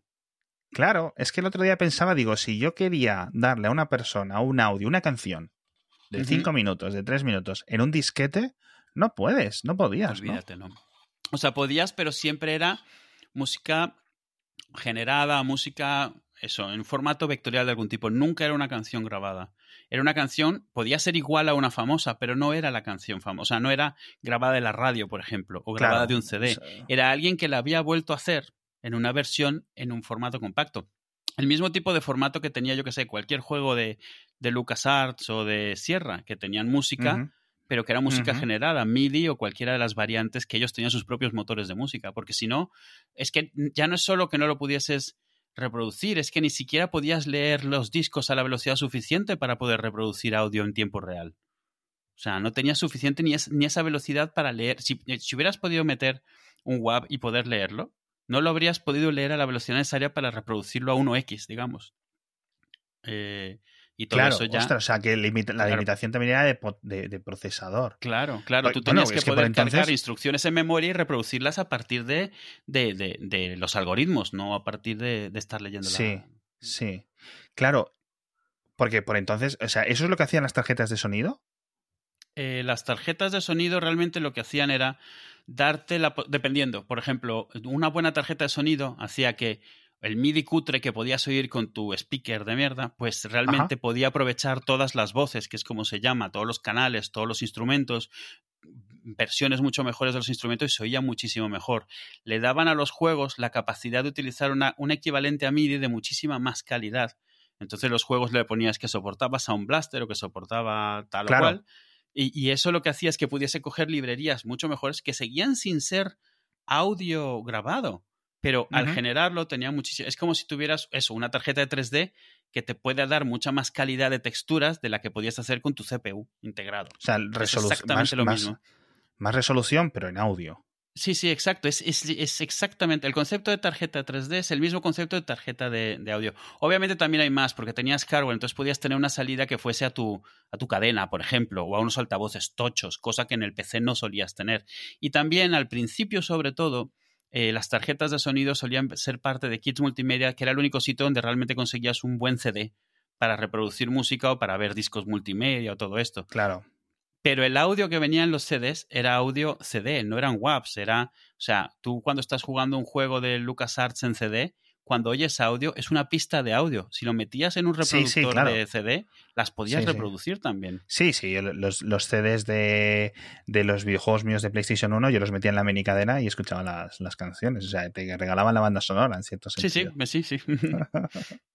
Claro, es que el otro día pensaba, digo, si yo quería darle a una persona un audio, una canción de cinco minutos, de tres minutos, en un disquete, no puedes, no podías, ¿no? O sea, podías, pero siempre era música generada, música, eso, en formato vectorial de algún tipo. Nunca era una canción grabada. Era una canción, podía ser igual a una famosa, pero no era la canción famosa. No era grabada de la radio, por ejemplo, o grabada de un CD. Era alguien que la había vuelto a hacer en una versión en un formato compacto. El mismo tipo de formato que tenía, yo que sé, cualquier juego de, de LucasArts o de Sierra, que tenían música, pero que era música generada, MIDI o cualquiera de las variantes que ellos tenían sus propios motores de música. Porque si no, es que ya no es solo que no lo pudieses reproducir, es que ni siquiera podías leer los discos a la velocidad suficiente para poder reproducir audio en tiempo real. O sea, no tenías suficiente ni, esa velocidad para leer. Si, si, hubieras podido meter un WAV y poder leerlo, no lo habrías podido leer a la velocidad necesaria para reproducirlo a 1x, digamos. Eh, y todo claro, eso ya. Ostras, o sea, que la limitación también era de, procesador. Claro, claro. Tú tenías que poder cargar instrucciones en memoria y reproducirlas a partir de, de, los algoritmos, no a partir de, estar leyendo Sí, sí. Claro. Porque por entonces, o sea, ¿eso es lo que hacían las tarjetas de sonido? Eh, las tarjetas de sonido realmente lo que hacían era darte la. Dependiendo, por ejemplo, una buena tarjeta de sonido hacía que el MIDI cutre que podías oír con tu speaker de mierda, pues realmente podía aprovechar todas las voces, que es como se llama, todos los canales, todos los instrumentos, versiones mucho mejores de los instrumentos y se oía muchísimo mejor. Le daban a los juegos la capacidad de utilizar una, un equivalente a MIDI de muchísima más calidad. Entonces los juegos le ponías que soportaba Sound Blaster o que soportaba tal o cual. Y, y, eso lo que hacía es que pudiese coger librerías mucho mejores que seguían sin ser audio grabado pero al generarlo tenía muchísimo. Es como si tuvieras eso, una tarjeta de 3D que te puede dar mucha más calidad de texturas de la que podías hacer con tu CPU integrado. O sea, resolución. Exactamente lo mismo. Más resolución, pero en audio. Sí, sí, exacto. Es, es, exactamente. El concepto de tarjeta 3D es el mismo concepto de tarjeta de, de, audio. Obviamente también hay más, porque tenías hardware, entonces podías tener una salida que fuese a tu, a tu cadena, por ejemplo, o a unos altavoces tochos, cosa que en el PC no solías tener. Y también al principio, sobre todo, eh, las tarjetas de sonido solían ser parte de Kits Multimedia, que era el único sitio donde realmente conseguías un buen CD para reproducir música o para ver discos multimedia o todo esto. Claro. Pero el audio que venía en los CDs era audio CD, no eran WAVs, era, o sea, tú cuando estás jugando un juego de LucasArts en CD, cuando oyes audio, es una pista de audio. Si lo metías en un reproductor de CD, las podías reproducir también. Sí, sí, los, los CDs de, de, los videojuegos míos de PlayStation 1, yo los metía en la mini cadena y escuchaba las, las canciones. O sea, te regalaban la banda sonora en cierto sentido. Sí, sí, sí, sí.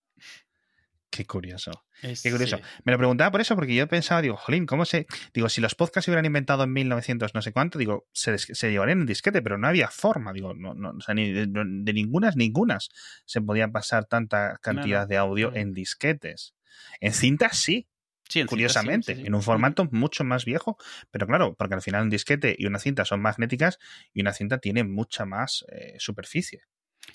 Qué curioso. Qué curioso. Me lo preguntaba por eso, porque yo pensaba, digo, jolín, ¿cómo se...? Digo, si los podcasts se hubieran inventado en 1900 no sé cuánto, digo, se, se llevarían en disquete, pero no había forma, digo, no, no, o sea, ni de, de, ningunas, ningunas se podía pasar tanta cantidad de audio en disquetes. En cintas sí, Sí, en curiosamente, en un formato mucho más viejo, pero claro, porque al final un disquete y una cinta son magnéticas y una cinta tiene mucha más eh, superficie.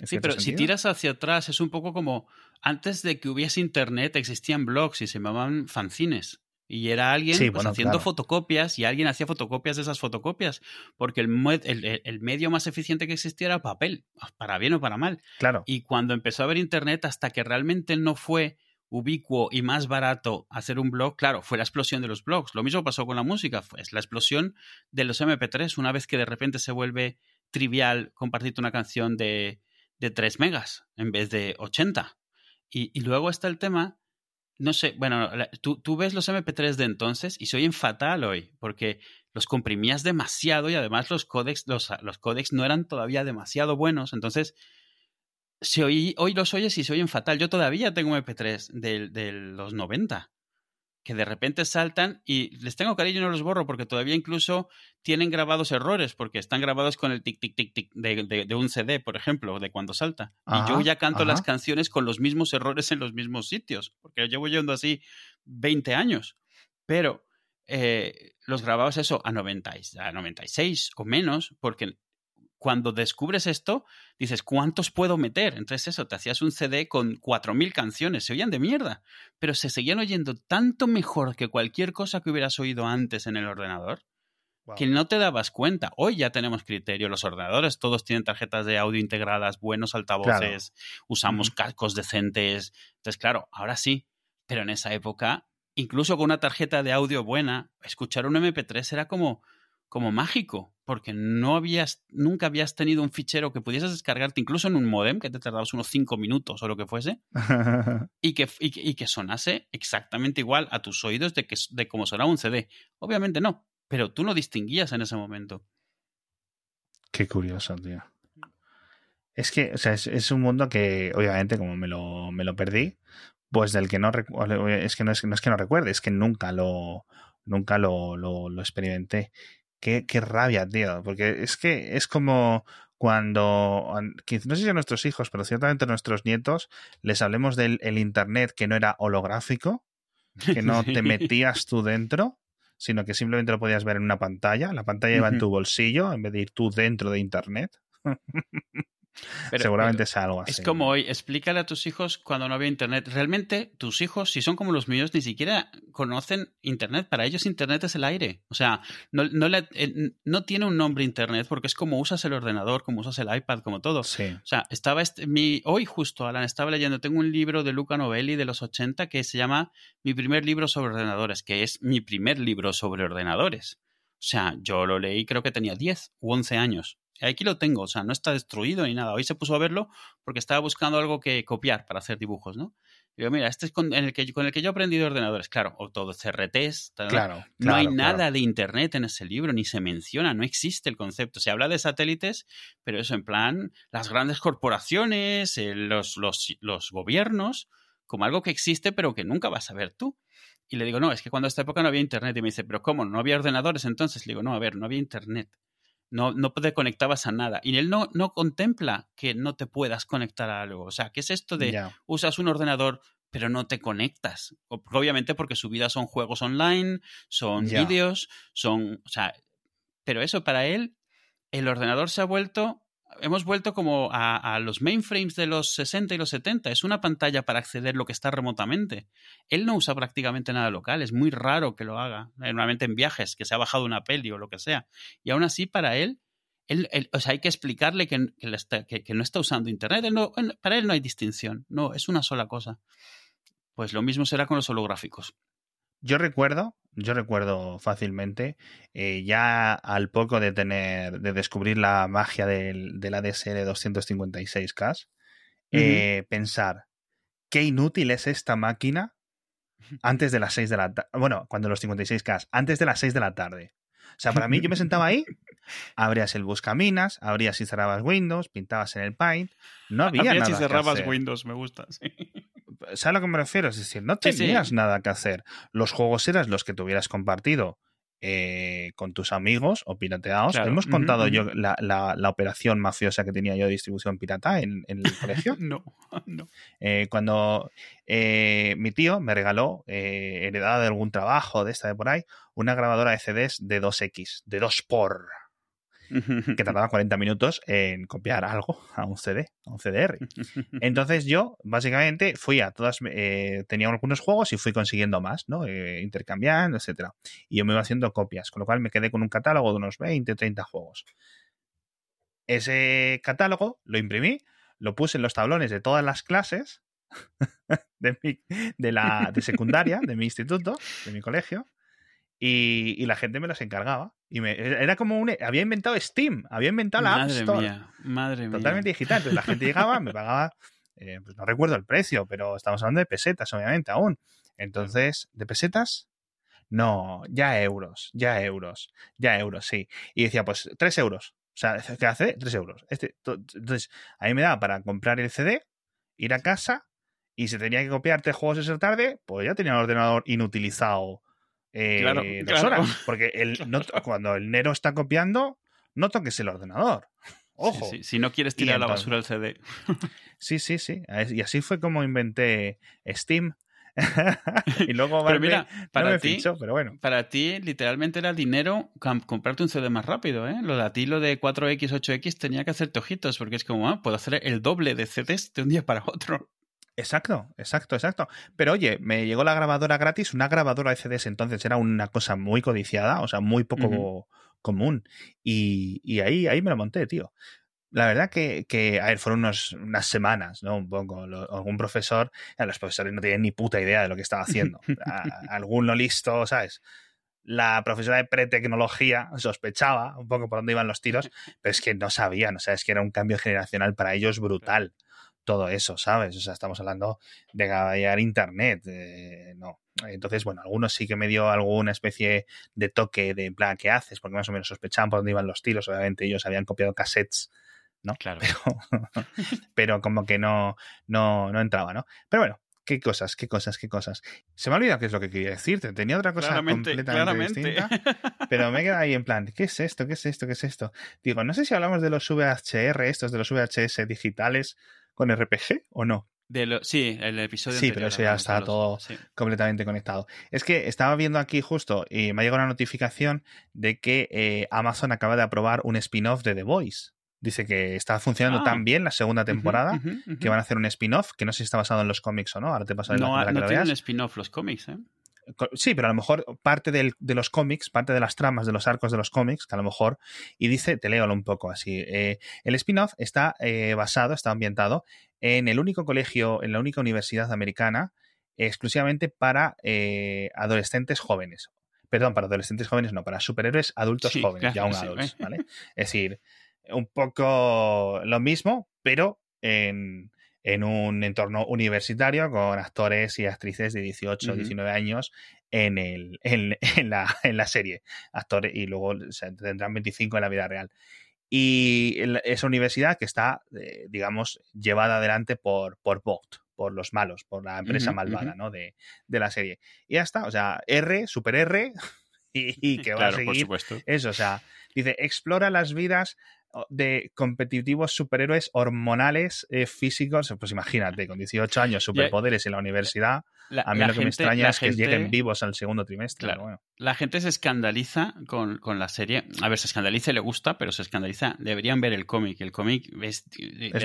Sí, pero si tiras hacia atrás es un poco como antes de que hubiese internet existían blogs y se llamaban fanzines. Y era alguien pues, haciendo fotocopias y alguien hacía fotocopias de esas fotocopias, porque el, el, el, medio más eficiente que existía era papel, para bien o para mal. Claro. Y cuando empezó a haber internet, hasta que realmente no fue ubicuo y más barato hacer un blog, claro, fue la explosión de los blogs. Lo mismo pasó con la música, es la explosión de los MP3, una vez que de repente se vuelve trivial compartirte una canción de, de 3 megas en vez de 80. Y, luego está el tema, no sé, bueno, tú, tú, ves los MP3 de entonces y se oyen fatal hoy, porque los comprimías demasiado y además los códex, los, los códex no eran todavía demasiado buenos, entonces se oí, hoy los oyes y se oyen fatal. Yo todavía tengo MP3 de, de los 90 que de repente saltan y les tengo cariño y no los borro porque todavía incluso tienen grabados errores porque están grabados con el tic tic tic tic de, de, un CD, por ejemplo, de cuando salta. y yo ya canto las canciones con los mismos errores en los mismos sitios, porque llevo yendo así 20 años. Pero eh, los grabados eso a, 90, a 96 o menos, porque cuando descubres esto, dices, ¿cuántos puedo meter? Entonces eso, te hacías un CD con 4.000 canciones, se oían de mierda, pero se seguían oyendo tanto mejor que cualquier cosa que hubieras oído antes en el ordenador, que no te dabas cuenta. Hoy ya tenemos criterio, los ordenadores todos tienen tarjetas de audio integradas, buenos altavoces, usamos cascos decentes. Entonces, claro, ahora sí, pero en esa época, incluso con una tarjeta de audio buena, escuchar un MP3 era como, como mágico porque no habías, nunca habías tenido un fichero que pudieses descargarte incluso en un modem, que te tardabas unos cinco minutos o lo que fuese, y, que, y, que sonase exactamente igual a tus oídos de, que, de cómo sonaba un CD. Obviamente no, pero tú no distinguías en ese momento. Qué curioso, tío. Es que, o sea, es, un mundo que, obviamente, como me lo, me lo perdí, pues del que no es que no es, no es que no recuerde, es que nunca lo nunca lo, lo, lo experimenté. Qué, qué, rabia, tío, porque es que es como cuando, no sé si a nuestros hijos, pero ciertamente a nuestros nietos, les hablemos del el Internet que no era holográfico, que no te metías tú dentro, sino que simplemente lo podías ver en una pantalla, la pantalla iba en tu bolsillo en vez de ir tú dentro de Internet. Seguramente es algo así. Es como hoy, explícale a tus hijos cuando no había internet. Realmente, tus hijos, si son como los míos, ni siquiera conocen internet. Para ellos, internet es el aire. O sea, no, no, eh, no tiene un nombre internet porque es como usas el ordenador, como usas el iPad, como todo. Sí. O sea, estaba este, mi, hoy justo, Alan, estaba leyendo, tengo un libro de Luca Novelli de los 80 que se llama Mi primer libro sobre ordenadores, que es mi primer libro sobre ordenadores. O sea, yo lo leí, creo que tenía 10 u 11 años. Aquí lo tengo, o sea, no está destruido ni nada. Hoy se puso a verlo porque estaba buscando algo que copiar para hacer dibujos, ¿no? digo, mira, este es con, el que, con el que yo he aprendido ordenadores. Claro, o todo CRTs. Claro, claro, No hay nada de Internet en ese libro, ni se menciona, no existe el concepto. Se habla de satélites, pero eso en plan, las grandes corporaciones, eh, los, los, los gobiernos, como algo que existe, pero que nunca vas a ver tú. Y le digo, no, es que cuando a esta época no había Internet. Y me dice, pero ¿cómo? ¿No había ordenadores entonces? Le digo, no, a ver, no había Internet. No, no te conectabas a nada. Y él no, no contempla que no te puedas conectar a algo. O sea, ¿qué es esto de usas un ordenador pero no te conectas? Obviamente porque su vida son juegos online, son vídeos, son... O sea, pero eso para él, el ordenador se ha vuelto hemos vuelto como a, los mainframes de los 60 y los 70. Es una pantalla para acceder lo que está remotamente. Él no usa prácticamente nada local. Es muy raro que lo haga. Normalmente en viajes, que se ha bajado una peli o lo que sea. Y aún así, para él, o sea, hay que explicarle que, no está usando Internet. para él no hay distinción. No, es una sola cosa. Pues lo mismo será con los holográficos. Yo recuerdo, yo recuerdo fácilmente, eh, ya al poco de tener, de descubrir la magia del, del ADSL 256K, eh, pensar, qué inútil es esta máquina antes de las 6 de la tarde. Bueno, cuando los 56K, antes de las 6 de la tarde. O sea, para mí yo me sentaba ahí, abrías el buscaminas, abrías y cerrabas Windows, pintabas en el Paint, no había nada. y cerrabas Windows, me gusta. Sí. ¿Sabes a lo que me refiero? Es decir, no tenías nada que hacer. Los juegos eran los que tuvieras compartido eh, con tus amigos o pirateados. ¿Hemos contado yo la, la, operación mafiosa que tenía yo de distribución pirata en, el colegio? no, no. Eh, cuando eh, mi tío me regaló, heredada de algún trabajo de esta de por ahí, una grabadora de CDs de 2X, de 2 por que tardaba 40 minutos en copiar algo a un CD, a un CDR. Entonces yo, básicamente, fui a todas, eh, tenía algunos juegos y fui consiguiendo más, ¿no? Eh, intercambiando, etcétera. Y yo me iba haciendo copias, con lo cual me quedé con un catálogo de unos 20, 30 juegos. Ese catálogo lo imprimí, lo puse en los tablones de todas las clases de, de, la, de secundaria, de mi instituto, de mi colegio, y, la gente me los encargaba. Y me, era como un. Había inventado Steam, había inventado la App Store. Mía, madre mía. Totalmente digital. Entonces la gente llegaba, me pagaba. Eh, pues no recuerdo el precio, pero estamos hablando de pesetas, obviamente, aún. Entonces, ¿de pesetas? No, ya euros, ya euros, ya euros, sí. Y decía, pues, tres euros. O sea, ¿qué hace? Tres euros. Este, entonces, a mí me daba para comprar el CD, ir a casa, y si tenía que copiar tres juegos esa tarde, pues ya tenía el ordenador inutilizado eh, dos horas. Porque el, cuando el Nero está copiando, no toques el ordenador. Ojo. Si no quieres tirar a la basura el CD. sí, sí, sí. Y así fue como inventé Steam. y luego pero mira, para ti, pero bueno. Para ti, literalmente era dinero comprarte un CD más rápido, ¿eh? Lo de a ti, lo de 4X, 8X, tenía que hacerte ojitos, porque es como, ah, puedo hacer el doble de CDs de un día para otro. Exacto, exacto, exacto. Pero oye, me llegó la grabadora gratis, una grabadora de CDs entonces era una cosa muy codiciada, o sea, muy poco común. Y, ahí, ahí me lo monté, tío. La verdad que, que a ver, fueron unos, unas semanas, ¿no? Un poco. algún profesor, los profesores no tenían ni puta idea de lo que estaba haciendo. alguno listo, ¿sabes? la profesora de pretecnología sospechaba un poco por dónde iban los tiros, pero es que no sabían, o sea, es que era un cambio generacional para ellos brutal todo eso, ¿sabes? O sea, estamos hablando de llegar Internet, eh, no. Entonces, bueno, algunos sí que me dio alguna especie de toque de, en plan, ¿qué haces? Porque más o menos sospechaban por dónde iban los tiros, obviamente ellos habían copiado cassettes, ¿no? Claro. Pero, pero como que no, no, no entraba, ¿no? Pero bueno, qué cosas, qué cosas, qué cosas. Se me ha olvidado qué es lo que quería decirte. Tenía otra cosa completamente claramente. distinta. Pero me queda ahí en plan, ¿qué es esto? ¿Qué es esto? ¿Qué es esto? Digo, no sé si hablamos de los VHR, estos de los VHS digitales con RPG o no. De lo, sí, el episodio Sí, anterior pero eso ya está los- todo sí. completamente conectado. Es que estaba viendo aquí justo y me ha llegado una notificación de que eh, Amazon acaba de aprobar un spin-off de The Voice. Dice que está funcionando Ah. tan bien la segunda temporada que van a hacer un spin-off que no sé si está basado en los cómics o no. Ahora te paso la No, que no tienen spin-off los cómics, ¿eh? Sí, pero a lo mejor parte del- de los cómics, parte de las tramas de los arcos de los cómics, que a lo mejor, y dice, te leo un poco así, eh, el spin-off está eh, basado, está ambientado en el único colegio, en la única universidad americana, exclusivamente para eh, adolescentes jóvenes. Perdón, para adolescentes jóvenes, no, para superhéroes adultos Sí, jóvenes, claro, young sí, adults. ¿vale? Es decir, un poco lo mismo, pero en, en un entorno universitario con actores y actrices de 18 o Ujú. 19 años en, el, en, en la, en la serie. Actores, y luego o sea, tendrán 25 en la vida real. Y esa universidad que está, eh, digamos, llevada adelante por, por Vogt, por los malos, por la empresa Ujú, malvada ujú. ¿no? de, de la serie. Y ya está, o sea, R, super R, y, y que va claro, a por seguir supuesto. eso, o sea, dice, explora las vidas de competitivos superhéroes hormonales, eh, físicos. Pues imagínate, con 18 años, superpoderes en la universidad. La, A mí lo que me extraña es que lleguen vivos al segundo trimestre. Claro. bueno. La gente se escandaliza con, con la serie. A ver, se escandaliza y le gusta, pero se escandaliza. Deberían ver el cómic. El cómic es,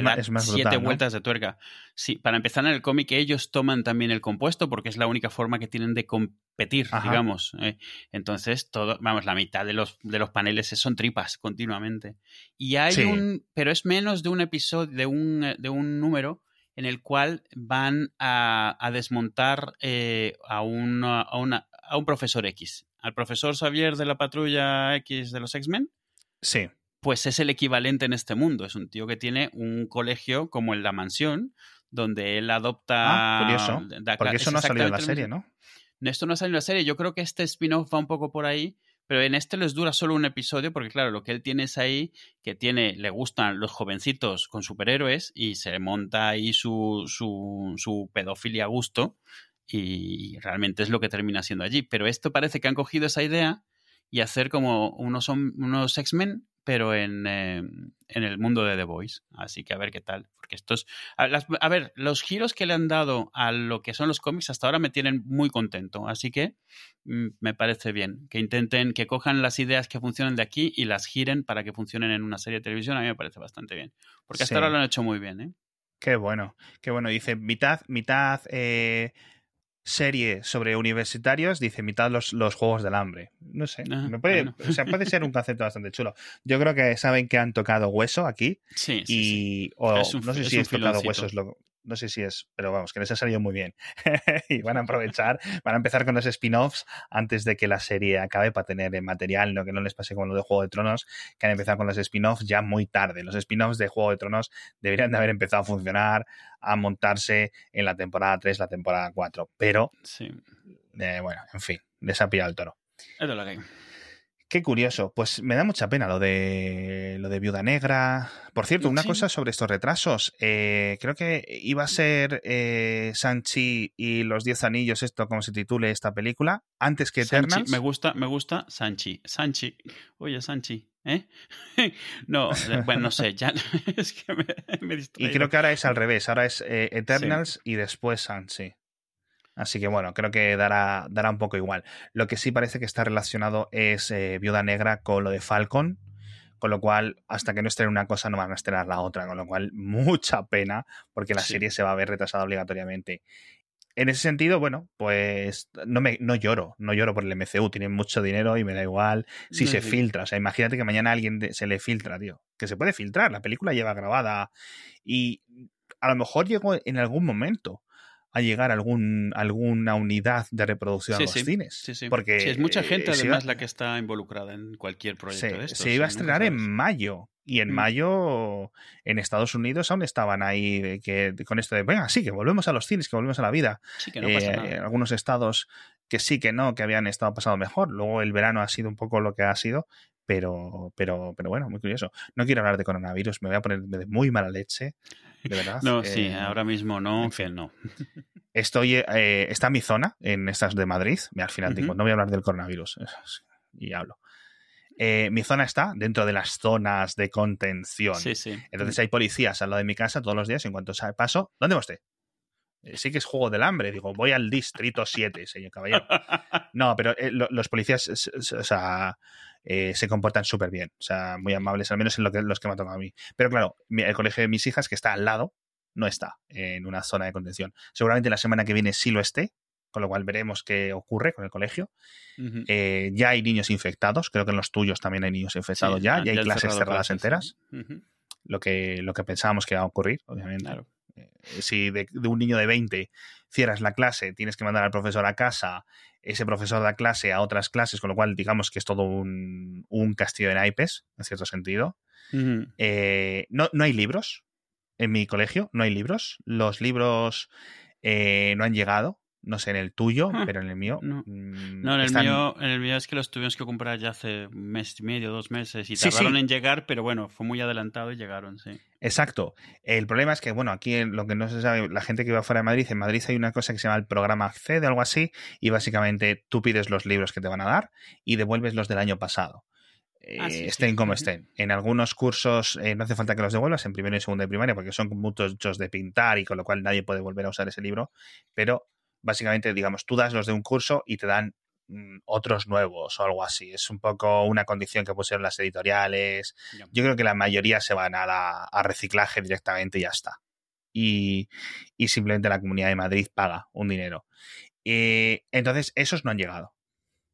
más- es más siete brutal, ¿no? vueltas de tuerca. Sí, para empezar en el cómic, ellos toman también el compuesto porque es la única forma que tienen de competir, Ajá. digamos. eh. Entonces, todo, vamos, la mitad de los, de los paneles son tripas continuamente. Y hay Sí. un, pero es menos de un episodio, de un, eh, de un número en el cual van a, a desmontar eh, a, una- a, una- a un profesor X. Al profesor Xavier de la patrulla X de los X-Men, Sí, pues es el equivalente en este mundo. Es un tío que tiene un colegio como en La Mansión, donde él adopta... Ah, curioso, da- porque es eso no ha salido en la serie. ¿no? Esto no ha salido en la serie. Yo creo que este spin-off va un poco por ahí, pero en este les dura solo un episodio, porque claro, lo que él tiene es ahí que tiene, le gustan los jovencitos con superhéroes y se monta ahí su, su, su pedofilia a gusto y realmente es lo que termina siendo allí. Pero esto parece que han cogido esa idea y hacer como unos, unos X-Men, pero en, eh, en el mundo de The Voice. Así que a ver qué tal. Porque estos. A, las- a ver, los giros que le han dado a lo que son los cómics hasta ahora me tienen muy contento. Así que mm, me parece bien. Que intenten, que cojan las ideas que funcionan de aquí y las giren para que funcionen en una serie de televisión. A mí me parece bastante bien. Porque hasta Sí. ahora lo han hecho muy bien, ¿eh? Qué bueno, qué bueno. Dice mitad, mitad eh, serie sobre universitarios, dice mitad los, los juegos del hambre. No sé, Ah, me puede, bueno. o sea, puede ser un concepto bastante chulo. Yo creo que saben que han tocado hueso aquí Sí, sí, y sí. o Es un no sé si es es tocado filoncito. huesos lo- no sé si es pero vamos que les ha salido muy bien y van a aprovechar van a empezar con los spin-offs antes de que la serie acabe para tener material no que no les pase como lo de Juego de Tronos que han empezado con los spin-offs ya muy tarde los spin-offs de Juego de Tronos deberían de haber empezado a funcionar a montarse en la temporada 3 la temporada 4 pero Sí. eh, bueno en fin les ha pillado el toro Es lo que hay. Qué curioso. Pues me da mucha pena lo de lo de Viuda Negra. Por cierto, una Sí. cosa sobre estos retrasos. Eh, creo que iba a ser eh, Sanchi y los Diez Anillos, esto como se titule esta película, antes que Sanchi, Eternals. me gusta, me gusta Sanchi. Sanchi. Oye, Sanchi, ¿eh? no, eh, bueno, no sé, ya es que me, me Y creo que ahora es al revés. Ahora es eh, Eternals y después Sanchi. Así que bueno, creo que dará, dará un poco igual. Lo que sí parece que está relacionado es eh, Viuda Negra con lo de Falcon. Con lo cual, hasta que no estrenen una cosa, no van a estrenar la otra. Con lo cual, mucha pena, porque la Sí. serie se va a ver retrasada obligatoriamente. En ese sentido, bueno, pues no, me, no lloro, no lloro por el MCU, tienen mucho dinero y me da igual si No, se sí. filtra. O sea, imagínate que mañana a alguien se le filtra, tío. Que se puede filtrar, la película lleva grabada y a lo mejor llegó en algún momento a llegar algún, alguna unidad de reproducción a los cines. Sí, sí. Porque Sí, es mucha gente eh, se además iba- la que está involucrada en cualquier proyecto se, de estos. se iba a sí, estrenar en mayo. Y en Mm. mayo, en Estados Unidos, aún estaban ahí que, con esto de, venga, sí, que volvemos a los cines, que volvemos a la vida. Sí, que no pasa Eh, nada. algunos estados que sí, que no, que habían estado pasando mejor. Luego el verano ha sido un poco lo que ha sido, pero, pero, pero bueno, muy curioso. No quiero hablar de coronavirus, me voy a poner de muy mala leche, de verdad. No, sí, Eh, ahora mismo no, en fin. no. Estoy, eh, está mi zona, en estas de Madrid. Al final digo, no voy a hablar del coronavirus. Y hablo. Eh, mi zona está dentro de las zonas de contención. Sí, sí. Entonces hay policías al lado de mi casa todos los días. y En cuanto paso, ¿dónde va usted? "Eh, Sí que es juego del hambre. Digo, voy al distrito 7, señor caballero. No, pero eh, lo- los policías o sea, eh, se comportan súper bien. O sea, muy amables, al menos en lo que, los que me ha tocado a mí. Pero claro, el colegio de mis hijas, que está al lado, no está en una zona de contención. Seguramente la semana que viene sí lo esté, con lo cual veremos qué ocurre con el colegio. Eh, ya hay niños infectados, creo que en los tuyos también hay niños infectados Sí, ya, ya hay clases cerradas clases, enteras, lo que, lo que pensábamos que iba a ocurrir, obviamente. Claro. Eh, si de, de un niño de 20 cierras la clase, tienes que mandar al profesor a casa, ese profesor da clase a otras clases, con lo cual digamos que es todo un, un castillo de naipes, en cierto sentido. Eh, no, no hay libros en mi colegio, no hay libros. Los libros eh, no han llegado, no sé en el tuyo, Ah, pero en el mío. no. mm, No, en el, están- mío, en el mío es que los tuvimos que comprar ya hace un mes y medio, dos meses, y Sí, tardaron sí. en llegar, pero bueno, fue muy adelantado y llegaron, sí. Exacto. El problema es que, bueno, aquí en lo que no se sabe, la gente que va fuera de Madrid, en Madrid hay una cosa que se llama el programa Accede algo así, y básicamente tú pides los libros que te van a dar y devuelves los del año pasado. Eh, Ah, sí, sí. estén como estén. En algunos cursos eh, no hace falta que los devuelvas, en primero y segundo de primaria, porque son muchos de pintar y con lo cual nadie puede volver a usar ese libro, pero básicamente, digamos, tú das los de un curso y te dan mm, otros nuevos o algo así. Es un poco una condición que pusieron las editoriales, yo creo que la mayoría se van a, la, a reciclaje directamente y ya está. Y, y simplemente la Comunidad de Madrid paga un dinero. Eh, entonces, esos no han llegado.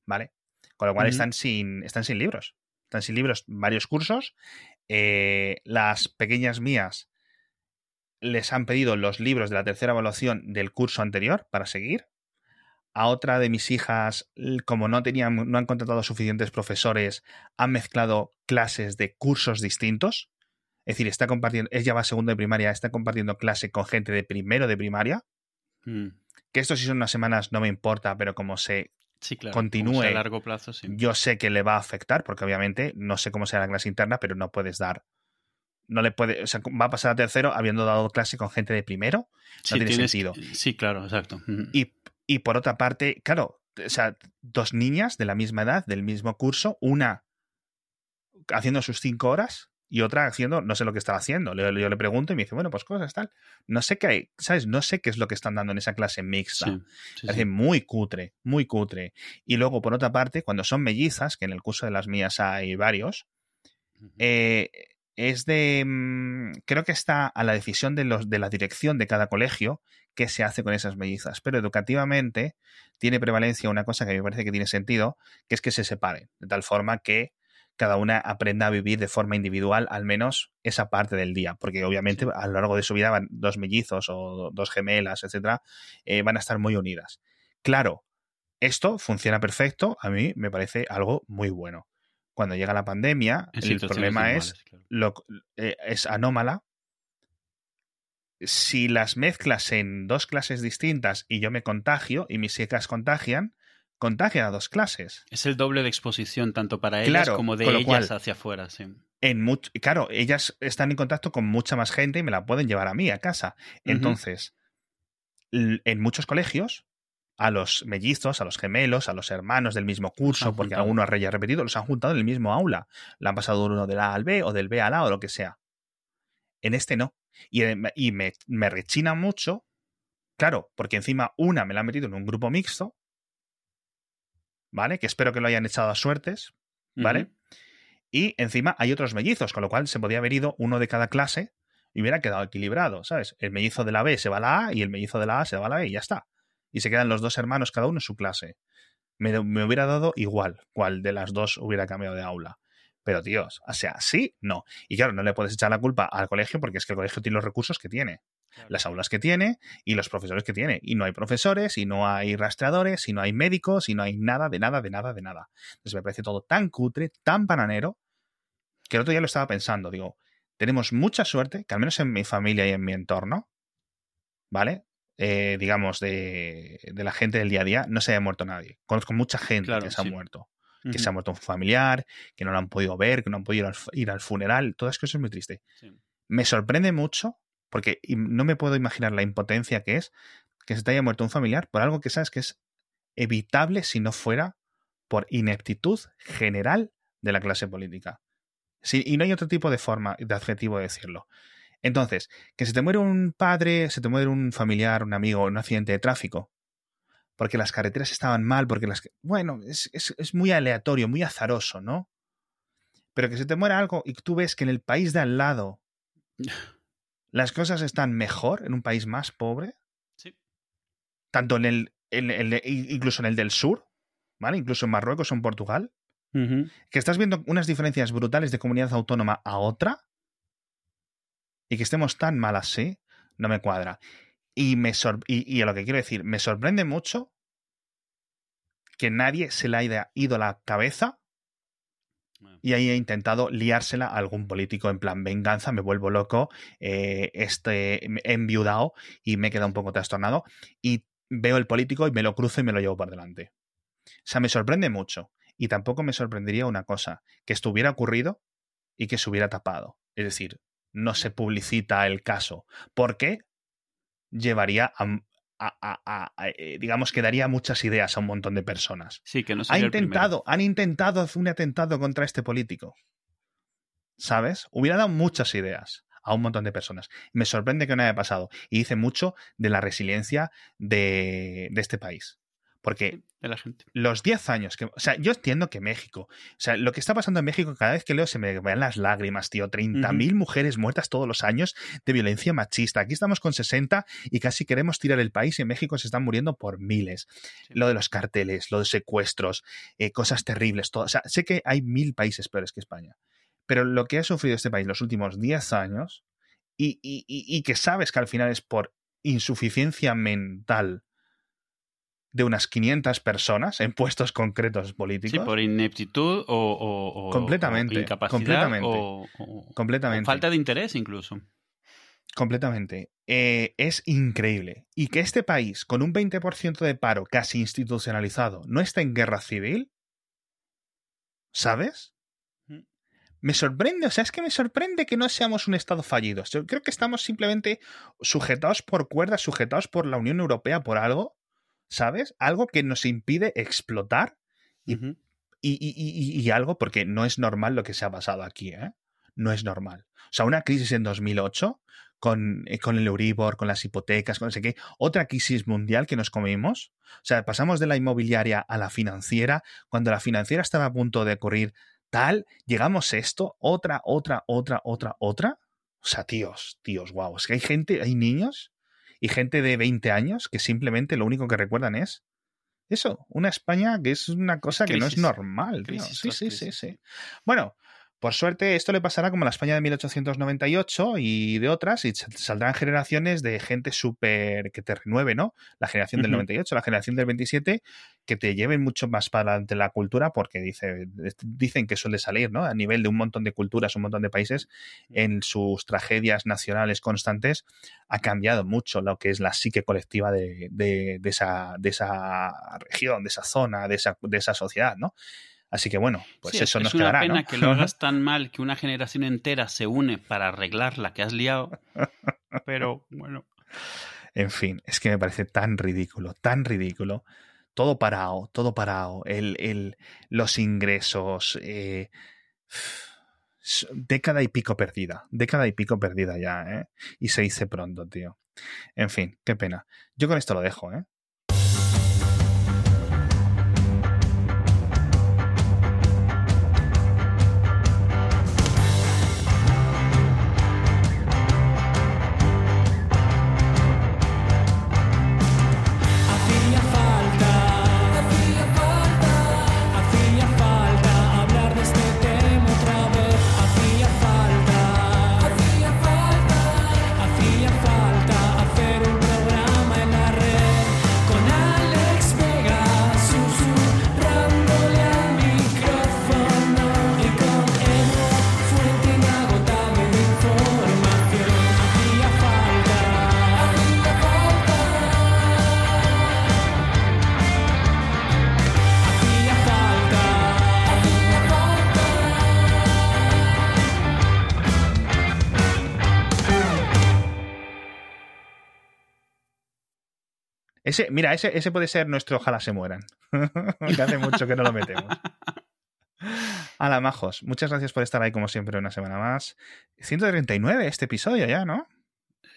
¿Vale? Con lo cual están, sin, están sin libros. Están sin libros varios cursos. Eh, las pequeñas mías les han pedido los libros de la tercera evaluación del curso anterior para seguir. A otra de mis hijas, como no tenían, no han contratado suficientes profesores, han mezclado clases de cursos distintos. Es decir, está compartiendo, ella va a segundo de primaria, está compartiendo clase con gente de primero de primaria. Mm. Que esto si son unas semanas no me importa, pero como se Sí, claro. Continúe. como sea a largo plazo, sí. yo sé que le va a afectar, porque obviamente no sé cómo será la clase interna, pero no puedes dar. No le puede, o sea, va a pasar a tercero habiendo dado clase con gente de primero. Sí, tiene tienes- sentido. Sí, claro, exacto. Y, y por otra parte, claro, o sea, dos niñas de la misma edad, del mismo curso, una haciendo sus cinco horas y otra haciendo, no sé lo que estaba haciendo. Yo, yo le pregunto y me dice, bueno, pues cosas tal. No sé qué hay, ¿sabes? No sé qué es lo que están dando en esa clase mixta. Sí, sí, Es sí. muy cutre, muy cutre. Y luego, por otra parte, cuando son mellizas, que en el curso de las mías hay varios, eh, es de. mm, Creo que está a la decisión de, los, de la dirección de cada colegio qué se hace con esas mellizas. Pero educativamente tiene prevalencia una cosa que me parece que tiene sentido, que es que se separen, de tal forma que cada una aprenda a vivir de forma individual, al menos esa parte del día, porque obviamente a lo largo de su vida van dos mellizos o dos gemelas, etcétera, eh, van a estar muy unidas. Claro, esto funciona perfecto, a mí me parece algo muy bueno. Cuando llega la pandemia, el problema es claro. lo, eh, es anómala. Si las mezclas en dos clases distintas y yo me contagio y mis hijas contagian, contagian a dos clases. Es el doble de exposición, tanto para ellas Claro, como de ellas cual- hacia afuera, sí. En much- claro, ellas están en contacto con mucha más gente y me la pueden llevar a mí a casa. Entonces, en muchos colegios, a los mellizos, a los gemelos, a los hermanos del mismo curso, porque juntado. alguno ha repetido, los han juntado en el mismo aula. La han pasado uno del A al B o del B al A o lo que sea. En este no. Y, eh, y me, me rechina mucho, claro, porque encima una me la han metido en un grupo mixto, ¿vale? Que espero que lo hayan echado a suertes, ¿vale? Y encima hay otros mellizos, con lo cual se podía haber ido uno de cada clase y hubiera quedado equilibrado, ¿sabes? El mellizo de la B se va a la A y el mellizo de la A se va a la B y ya está. Y se quedan los dos hermanos cada uno en su clase. Me, me hubiera dado igual cuál de las dos hubiera cambiado de aula. Pero, tíos, o sea, sí, no. Y claro, no le puedes echar la culpa al colegio porque es que el colegio tiene los recursos que tiene, las aulas que tiene y los profesores que tiene. Y no hay profesores, y no hay rastreadores, y no hay médicos, y no hay nada, de nada, de nada, de nada. Entonces me parece todo tan cutre, tan bananero, que el otro día lo estaba pensando. Digo, tenemos mucha suerte, que al menos en mi familia y en mi entorno, ¿vale? Eh, digamos, de, de, la gente del día a día, no se haya muerto nadie. Conozco mucha gente Claro, que se sí. ha muerto. Que se ha muerto un familiar, que no lo han podido ver, que no han podido ir al, ir al funeral. Todo eso es muy triste. Sí. Me sorprende mucho, porque no me puedo imaginar la impotencia que es que se te haya muerto un familiar por algo que sabes que es evitable si no fuera por ineptitud general de la clase política. Sí, y no hay otro tipo de forma, de adjetivo de decirlo. Entonces, que se te muere un padre, se te muere un familiar, un amigo en un accidente de tráfico, porque las carreteras estaban mal, porque las... Bueno, es, es, es muy aleatorio, muy azaroso, ¿no? Pero que se te muera algo y tú ves que en el país de al lado las cosas están mejor, en un país más pobre, Sí. tanto en el, en el- incluso en el del sur, ¿vale? Incluso en Marruecos o en Portugal, que estás viendo unas diferencias brutales de comunidad autónoma a otra y que estemos tan mal así, no me cuadra. Y, me sor- y, y a lo que quiero decir, me sorprende mucho que nadie se le haya ido la cabeza Bueno. y haya intentado liársela a algún político en plan venganza, me vuelvo loco, eh, este, he enviudado y me he quedado un poco trastornado y veo el político y me lo cruzo y me lo llevo por delante. O sea, me sorprende mucho. Y tampoco me sorprendería una cosa, que esto hubiera ocurrido y que se hubiera tapado. Es decir, no se publicita el caso. porque Llevaría a, a- a- a- a- eh, digamos que daría muchas ideas a un montón de personas. Sí, que no Ha intentado, han intentado hacer un atentado contra este político. ¿Sabes? Hubiera dado muchas ideas a un montón de personas. Me sorprende que no haya pasado. Y dice mucho de la resiliencia de, de este país. Porque de la gente. los 10 años que. O sea, yo entiendo que México. O sea, lo que está pasando en México, cada vez que leo se me van las lágrimas, tío. 30.000 mujeres muertas todos los años de violencia machista. Aquí estamos con 60 y casi queremos tirar el país y en México se están muriendo por miles. Sí. Lo de los carteles, lo de secuestros, eh, cosas terribles. Todo. O sea, sé que hay mil países peores que España. Pero lo que ha sufrido este país los últimos 10 años y, y- y- y que sabes que al final es por insuficiencia mental de unas 500 personas en puestos concretos Sí, políticos. por ineptitud o, o- o- Completamente, o incapacidad completamente. o, completamente. falta de interés incluso. Completamente. Eh, es increíble. Y que este país, con un 20% de paro casi institucionalizado, no está en guerra civil, ¿sabes? Mm. Me sorprende, o sea, es que me sorprende que no seamos un Estado fallido. Yo creo que estamos simplemente sujetados por cuerdas, sujetados por la Unión Europea por algo, ¿sabes? Algo que nos impide explotar Y- y, y- y- y algo, porque no es normal lo que se ha pasado aquí, ¿eh? No es normal. O sea, una crisis en 2008 con, eh, con el Euribor, con las hipotecas, con no sé qué, otra crisis mundial que nos comimos. O sea, pasamos de la inmobiliaria a la financiera. Cuando la financiera estaba a punto de ocurrir tal, llegamos a esto, otra, otra, otra, otra, otra. O sea, tíos, tíos, wow. Es que hay gente, hay niños y gente de 20 años que simplemente lo único que recuerdan es eso, una España que es una cosa que no es normal. tío. Crisis Sí, sí, sí, sí. Bueno, por suerte esto le pasará como a la España de 1898 y de otras, y sal- saldrán generaciones de gente súper que te renueve, ¿no? La generación del Ujú. 98, la generación del 27, que te lleven mucho más para adelante la cultura, porque dice, dicen que suele salir, ¿no? A nivel de un montón de culturas, un montón de países, en sus tragedias nacionales constantes, ha cambiado mucho lo que es la psique colectiva de, de- de esa, de esa región, de esa zona, de esa, de esa sociedad, ¿no? Así que bueno, pues Sí, eso es nos una quedará, pena ¿no? que lo hagas tan mal que una generación entera se une para arreglar la que has liado. Pero bueno, En fin, es que me parece tan ridículo, tan ridículo. Todo parado, todo parado. El, el, los ingresos. eh, década y pico perdida. Década y pico perdida ya, ¿eh? Y se dice pronto, tío. En fin, qué pena. Yo con esto lo dejo, ¿eh? Ese, mira, ese, ese puede ser nuestro ojalá se mueran. que hace mucho que no lo metemos. Hola, majos. Muchas gracias por estar ahí como siempre una semana más. 139 este episodio ya, ¿no?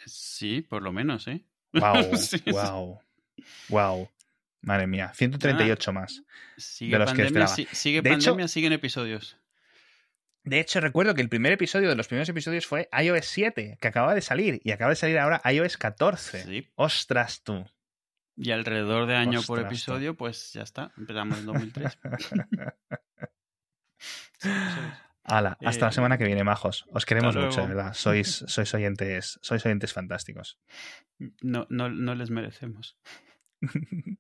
Sí, por lo menos, ¿eh? Wow, Sí, sí. wow, wow. Madre mía, 138 más. Sigue De los que esperaba. si- sigue De hecho- pandemia, siguen episodios. De hecho, recuerdo que el primer episodio de los primeros episodios fue iOS 7, que acaba de salir, y acaba de salir ahora iOS 14. Sí. Ostras tú. Y alrededor de año por Ostras, episodio, pues ya está. Empezamos en 2003. Sí, episodios. Hala, hasta la Eh, semana que viene, majos. Os queremos mucho, de verdad. Sois, sois oyentes, sois oyentes fantásticos. No, no, no les merecemos.